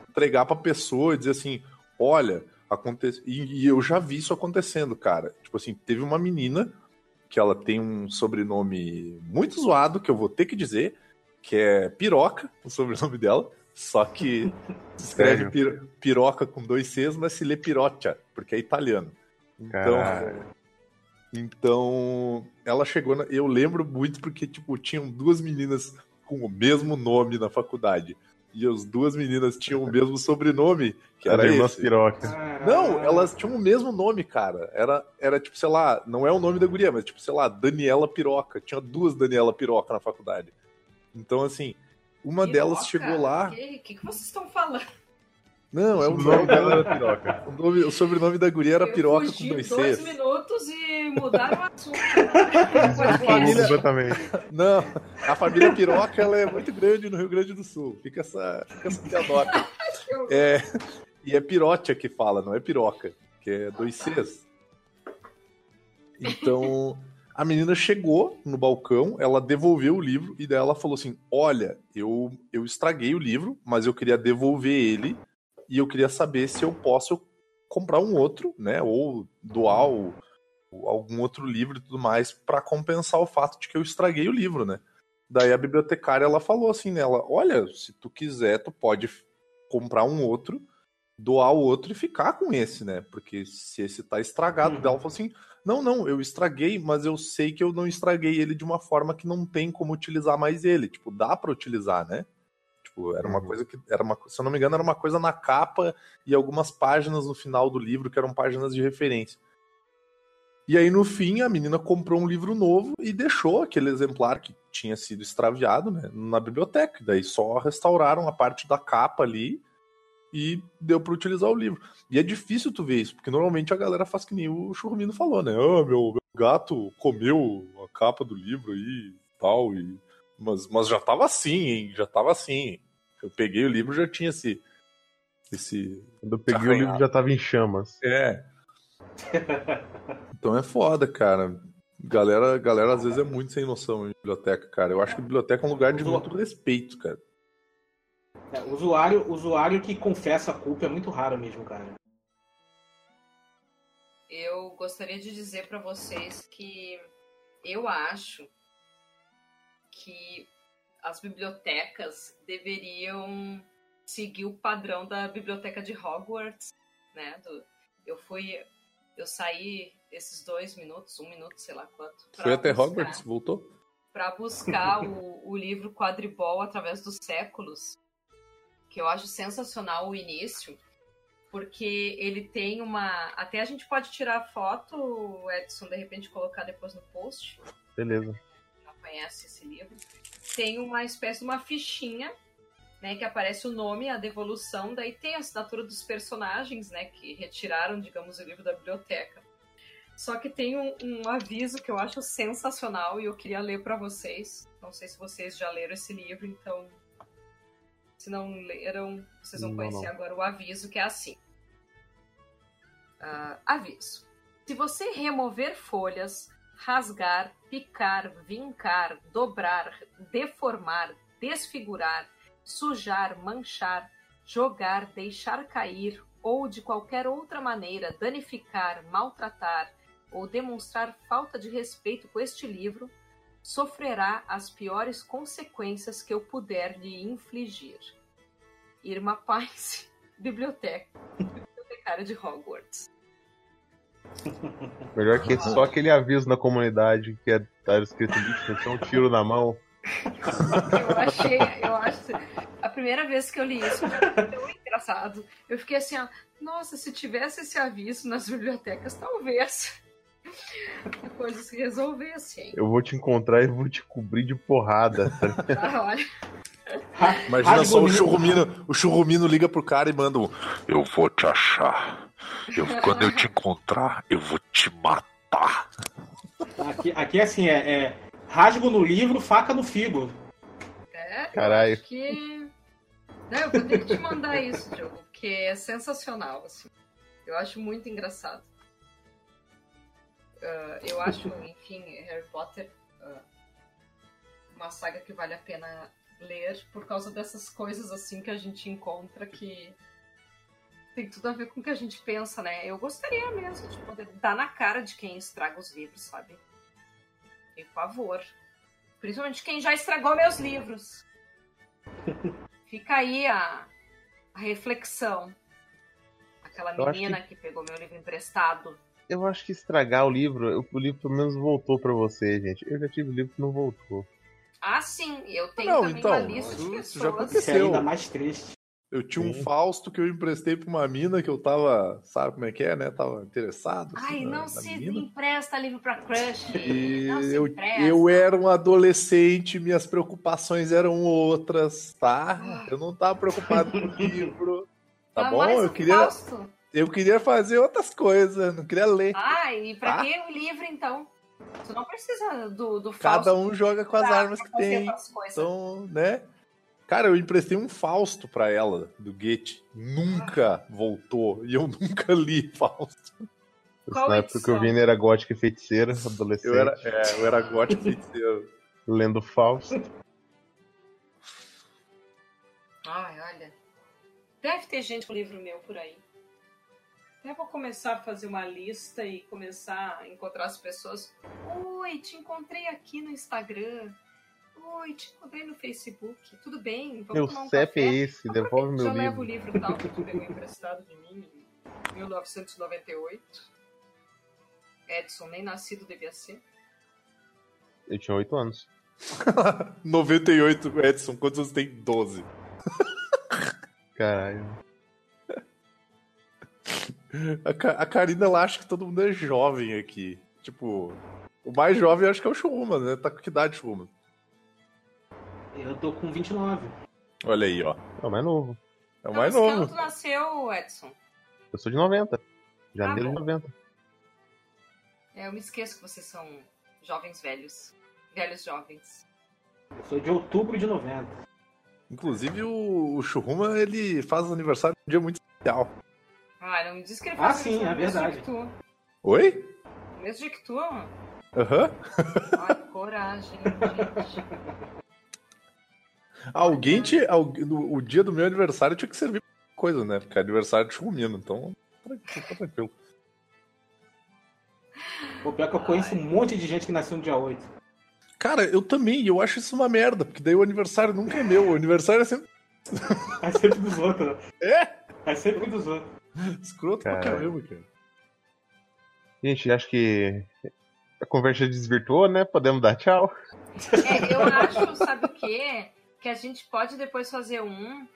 entregar pra pessoa e dizer assim: olha, acontece. E, e, eu já vi isso acontecendo, cara. Tipo assim, teve uma menina que ela tem um sobrenome muito zoado, que eu vou ter que dizer, que é Piroca, o sobrenome dela. Só que se escreve pir, piroca com dois Cs, mas se lê piroccia, porque é italiano. Então, então, ela chegou. Na... Eu lembro muito porque, tipo, tinham duas meninas com o mesmo nome na faculdade. E as duas meninas tinham o mesmo sobrenome, que era esse. Piroca. Não, elas tinham o mesmo nome, cara. Era, era tipo, sei lá, não é o nome da guria, mas tipo, sei lá, Daniela Piroca. Tinha duas Daniela Piroca na faculdade. Então, assim, uma Piroca? delas chegou lá. O que, que, que vocês estão falando? Não, é o nome dela era piroca. O, nome, o sobrenome da guria era eu piroca com dois Cs. dois minutos e mudaram o assunto. família... Exatamente. Não, a família piroca ela é muito grande no Rio Grande do Sul. Fica essa, fica essa piadoca. é, e é pirotia que fala, não é piroca, que é dois Cs. Então, a menina chegou no balcão, ela devolveu o livro e daí ela falou assim: Olha, eu, eu estraguei o livro, mas eu queria devolver ele e eu queria saber se eu posso comprar um outro, né? Ou doar o, algum outro livro e tudo mais para compensar o fato de que eu estraguei o livro, né? Daí a bibliotecária ela falou assim nela: Olha, se tu quiser, tu pode comprar um outro, doar o outro e ficar com esse, né? Porque se esse tá estragado, uhum. ela falou assim: Não, não, eu estraguei, mas eu sei que eu não estraguei ele de uma forma que não tem como utilizar mais ele. Tipo, dá para utilizar, né? Tipo, era uma uhum. coisa que. Era uma, se eu não me engano, era uma coisa na capa e algumas páginas no final do livro que eram páginas de referência. E aí, no fim, a menina comprou um livro novo e deixou aquele exemplar que tinha sido extraviado né, na biblioteca. Daí só restauraram a parte da capa ali e deu para utilizar o livro. E é difícil tu ver isso, porque normalmente a galera faz que nem o Churrumino falou, né? Ah, meu, meu gato comeu a capa do livro aí e tal. E... Mas, mas já tava assim, hein? Já tava assim. Eu peguei o livro já tinha esse. esse Quando eu peguei arranhado. o livro já tava em chamas. É. então é foda, cara. Galera, galera às vezes é muito sem noção em biblioteca, cara. Eu acho que biblioteca é um lugar de muito respeito, cara. É, usuário, usuário que confessa a culpa é muito raro mesmo, cara. Eu gostaria de dizer para vocês que eu acho que as bibliotecas deveriam seguir o padrão da biblioteca de Hogwarts, né? Do, eu fui, eu saí esses dois minutos, um minuto, sei lá quanto. Foi até buscar, Hogwarts, voltou? Para buscar o, o livro Quadribol através dos séculos, que eu acho sensacional o início, porque ele tem uma. Até a gente pode tirar foto, Edson, de repente colocar depois no post. Beleza. Já conhece esse livro tem uma espécie de uma fichinha, né, que aparece o nome, a devolução, daí tem a assinatura dos personagens, né, que retiraram, digamos, o livro da biblioteca. Só que tem um, um aviso que eu acho sensacional e eu queria ler para vocês. Não sei se vocês já leram esse livro, então se não leram, vocês vão conhecer não. agora o aviso que é assim. Ah, aviso. Se você remover folhas, rasgar, picar, vincar, dobrar, deformar, desfigurar, sujar, manchar, jogar, deixar cair ou de qualquer outra maneira danificar, maltratar ou demonstrar falta de respeito com este livro, sofrerá as piores consequências que eu puder lhe infligir. Irma Paz, biblioteca, bibliotecária de Hogwarts. Melhor que só aquele aviso na comunidade que é tá escrito um tiro na mão. Eu achei, eu acho. A primeira vez que eu li isso foi tão engraçado. Eu fiquei assim, ó, nossa, se tivesse esse aviso nas bibliotecas, talvez a coisa se resolvesse, hein? Eu vou te encontrar e vou te cobrir de porrada. Ah, olha. Imagina Rasga só o churrumino, o churrumino liga pro cara e manda um Eu vou te achar. Eu, quando eu te encontrar, eu vou te matar. Aqui, aqui assim, é, é rasgo no livro, faca no figo. É, Caralho. Que. Não, eu vou ter que te mandar isso, Diogo, porque é sensacional, assim. Eu acho muito engraçado. Ah, eu acho, enfim, Harry Potter ah, uma saga que vale a pena ler por causa dessas coisas assim que a gente encontra que tem tudo a ver com o que a gente pensa, né? Eu gostaria mesmo de poder dar na cara de quem estraga os livros, sabe? Por favor. Principalmente quem já estragou meus livros. Fica aí a, a reflexão. Aquela Eu menina que... pegou meu livro emprestado. Eu acho que estragar o livro, o livro pelo menos voltou pra você, gente. Eu já tive livro que não voltou. Ah, sim, eu tenho Não, também então, uma lista de isso já pessoas. Isso é aconteceu. ainda mais triste. Eu tinha um Sim. Fausto que eu emprestei pra uma mina que eu tava, sabe como é que é, né? Tava interessado. assim, Ai, na- não na se mina. empresta livro pra crush. E não se eu, empresta. eu era um adolescente, minhas preocupações eram outras, tá? Eu não tava preocupado com o livro. Tá Ah, bom? Eu queria, Fausto. eu queria fazer outras coisas, não queria ler. Ah, e pra Tá. que o livro, então? Tu não precisa do, do Cada Fausto um joga com as armas que tem. Então, né? Cara, eu emprestei um Fausto pra ela, do Goethe. Nunca voltou. E eu nunca li Fausto. Qual Na época que edição? o Vini era gótica e feiticeira, adolescente, Eu era, é, eu era gótico feiticeiro. lendo Fausto. Ai, olha. Deve ter gente com livro meu por aí. Até vou começar a fazer uma lista e começar a encontrar as pessoas. Oi, te encontrei aqui no Instagram. Oi, te encontrei no Facebook. Tudo bem? Vamos Meu tomar um CEP é café? esse, devolve Já meu levo o livro. livro tal que tu pegou emprestado de mim em 1998. Edson nem nascido devia ser. Eu tinha 8 anos. 98, Edson, quantos anos tem? 12. Caralho. A, Karina, ela acha que todo mundo é jovem aqui. Tipo, o mais jovem acho que é o Chuma, né? Tá com que idade, Chuma? Eu tô com 29. Olha aí, ó. É o mais novo. É o Então, mais novo. tu nasceu, Edson? Eu sou de 90. Janeiro Ah, de bom. 90. É, eu me esqueço que vocês são jovens velhos. Velhos jovens. Eu sou de outubro de 90. Inclusive, o, o Churruma, ele faz aniversário um dia muito especial. Ah, não me diz que ele Ah, faz sim, isso no é mesmo dia verdade. que tu. Oi? No mesmo dia que tu, mano. Aham. Ai, coragem, gente. Alguém tinha. algu- no- O dia do meu aniversário tinha que servir pra coisa, né? Porque é aniversário de Churrumino, então. Tá tranquilo. O pior é que eu conheço um monte de gente que nasceu no dia 8. Cara, eu também, e eu acho isso uma merda, porque daí o aniversário nunca é meu. O aniversário é sempre É sempre dos outros. né? É? É sempre dos outros. escroto pra Cara. caramba, cara. Gente, acho que a conversa desvirtuou, né? Podemos dar tchau. É, eu acho, sabe o quê? Que a gente pode depois fazer um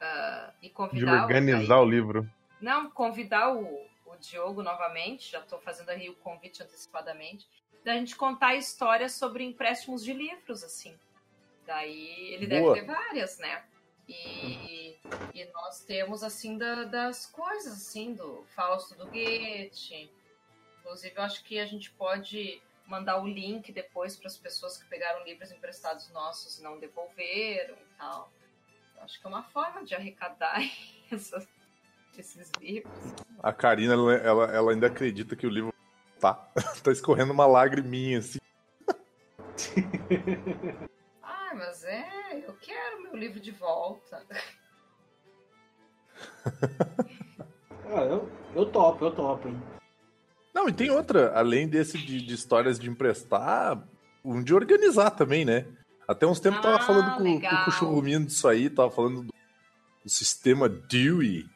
ah, e De convidar. o- organizar aí- o livro. Não, convidar o, o Diogo novamente. Já estou fazendo aí o convite antecipadamente. Da gente contar histórias sobre empréstimos de livros, assim. Daí ele Boa. deve ter várias, né? E, e nós temos, assim, da- das coisas, assim, do Fausto do Goethe. Inclusive, eu acho que a gente pode mandar o link depois para as pessoas que pegaram livros emprestados nossos e não devolveram e tal. Eu acho que é uma forma de arrecadar essas, esses livros. A Karina, ela, ela, ela ainda acredita que o livro tá, tá escorrendo uma lagriminha, assim. Ah, mas é, eu quero meu livro de volta. Ah, eu, eu topo, eu topo, hein? Não, e tem outra, além desse de, de histórias de emprestar, um de organizar também, né? Até uns tempos eu tava Ah, falando com, com o Churrumino disso aí, tava falando do, do sistema Dewey.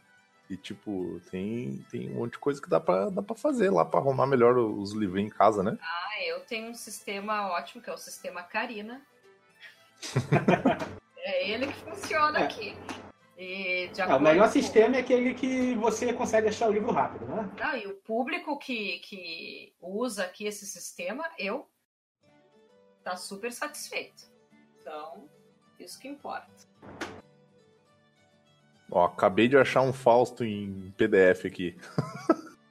E, tipo, tem, tem um monte de coisa que dá pra, dá pra fazer lá pra arrumar melhor os livrinhos em casa, né? Ah, eu tenho um sistema ótimo, que é o sistema Karina. é ele que funciona É. aqui. De É, o melhor com- sistema é aquele que você consegue achar o livro rápido, né? Não, e o público que, que usa aqui esse sistema, eu, tá super satisfeito. Então, isso que importa. Ó, acabei de achar um Fausto em PDF aqui.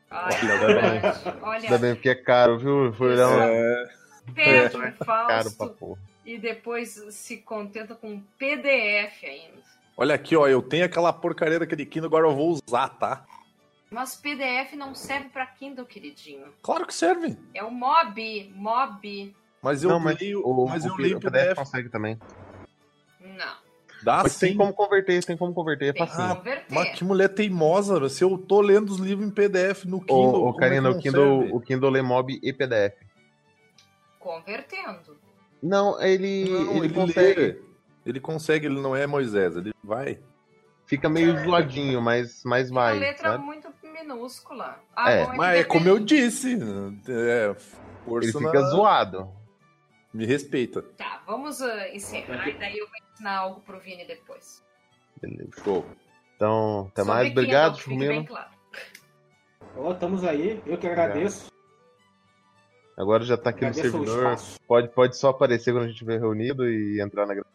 Ai, Olha. Ainda Olha, bem porque é caro, viu? Foi olhar um É, pede um caro pra Fausto porra. e depois se contenta com um PDF ainda. Olha aqui, ó, eu tenho aquela porcaria daquele Kindle, agora eu vou usar, tá? Mas PDF não serve pra Kindle, queridinho. Claro que serve. É o Mob, Mob. Mas eu Não, mas leio, o, mas o, eu P- leio o PDF PDF. consegue também. Não, Dá Mas sim. tem como converter, tem como converter, é facinho. converter. Mas que mulher teimosa, se eu tô lendo os livros em PDF no Kindle. Ô, é Karina, não o Kindle, serve? o Kindle lê mob e PDF. Convertendo. Não, ele, Não, ele, ele consegue. lê. Ele consegue, ele não é Moisés, ele vai. Fica meio zoadinho, mas, mas Uma vai. letra sabe? muito minúscula. Ah, É, bom, Mas é como eu disse. É, força Ele fica na- zoado. Me respeita. Tá, vamos ah, encerrar e daí eu vou ensinar algo pro Vini depois. Beleza. Show. Então, até Sobre mais. Obrigado, Chumino. claro. Ó, estamos aí, eu que agradeço. Agora já tá aqui no agradeço o servidor. Pode, pode só aparecer quando a gente estiver reunido e entrar na gravação,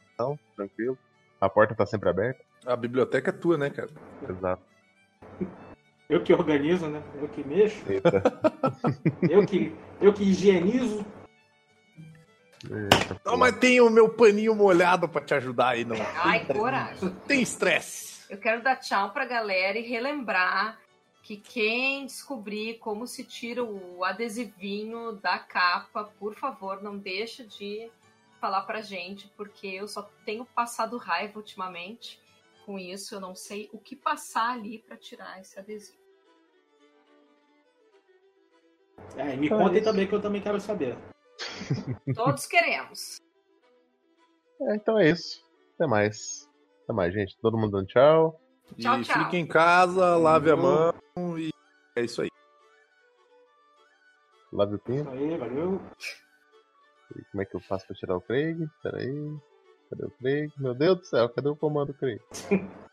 tranquilo. A porta tá sempre aberta. A biblioteca é tua, né, cara? Exato. Eu que organizo, né? Eu que mexo, Eita. eu que, eu que higienizo. Eita, Não, mas tem o meu paninho molhado pra te ajudar aí, não. Ai, coragem. Tem estresse. Eu quero dar tchau pra galera e relembrar que quem descobrir como se tira o adesivinho da capa, por favor, não deixa de falar pra gente, porque eu só tenho passado raiva ultimamente com isso. Eu não sei o que passar ali pra tirar esse adesivo. É, e me Então é contem isso. também que eu também quero saber. Todos queremos. É, então é isso. Até mais. Até mais, gente. Todo mundo dando tchau. Tchau, e tchau. fique em casa, lave a mão e é isso aí. Lave o Isso pinto. aí, valeu. E Como é que eu faço pra tirar o Craig? Aí. Cadê o Craig? Meu Deus do céu, cadê o comando Craig?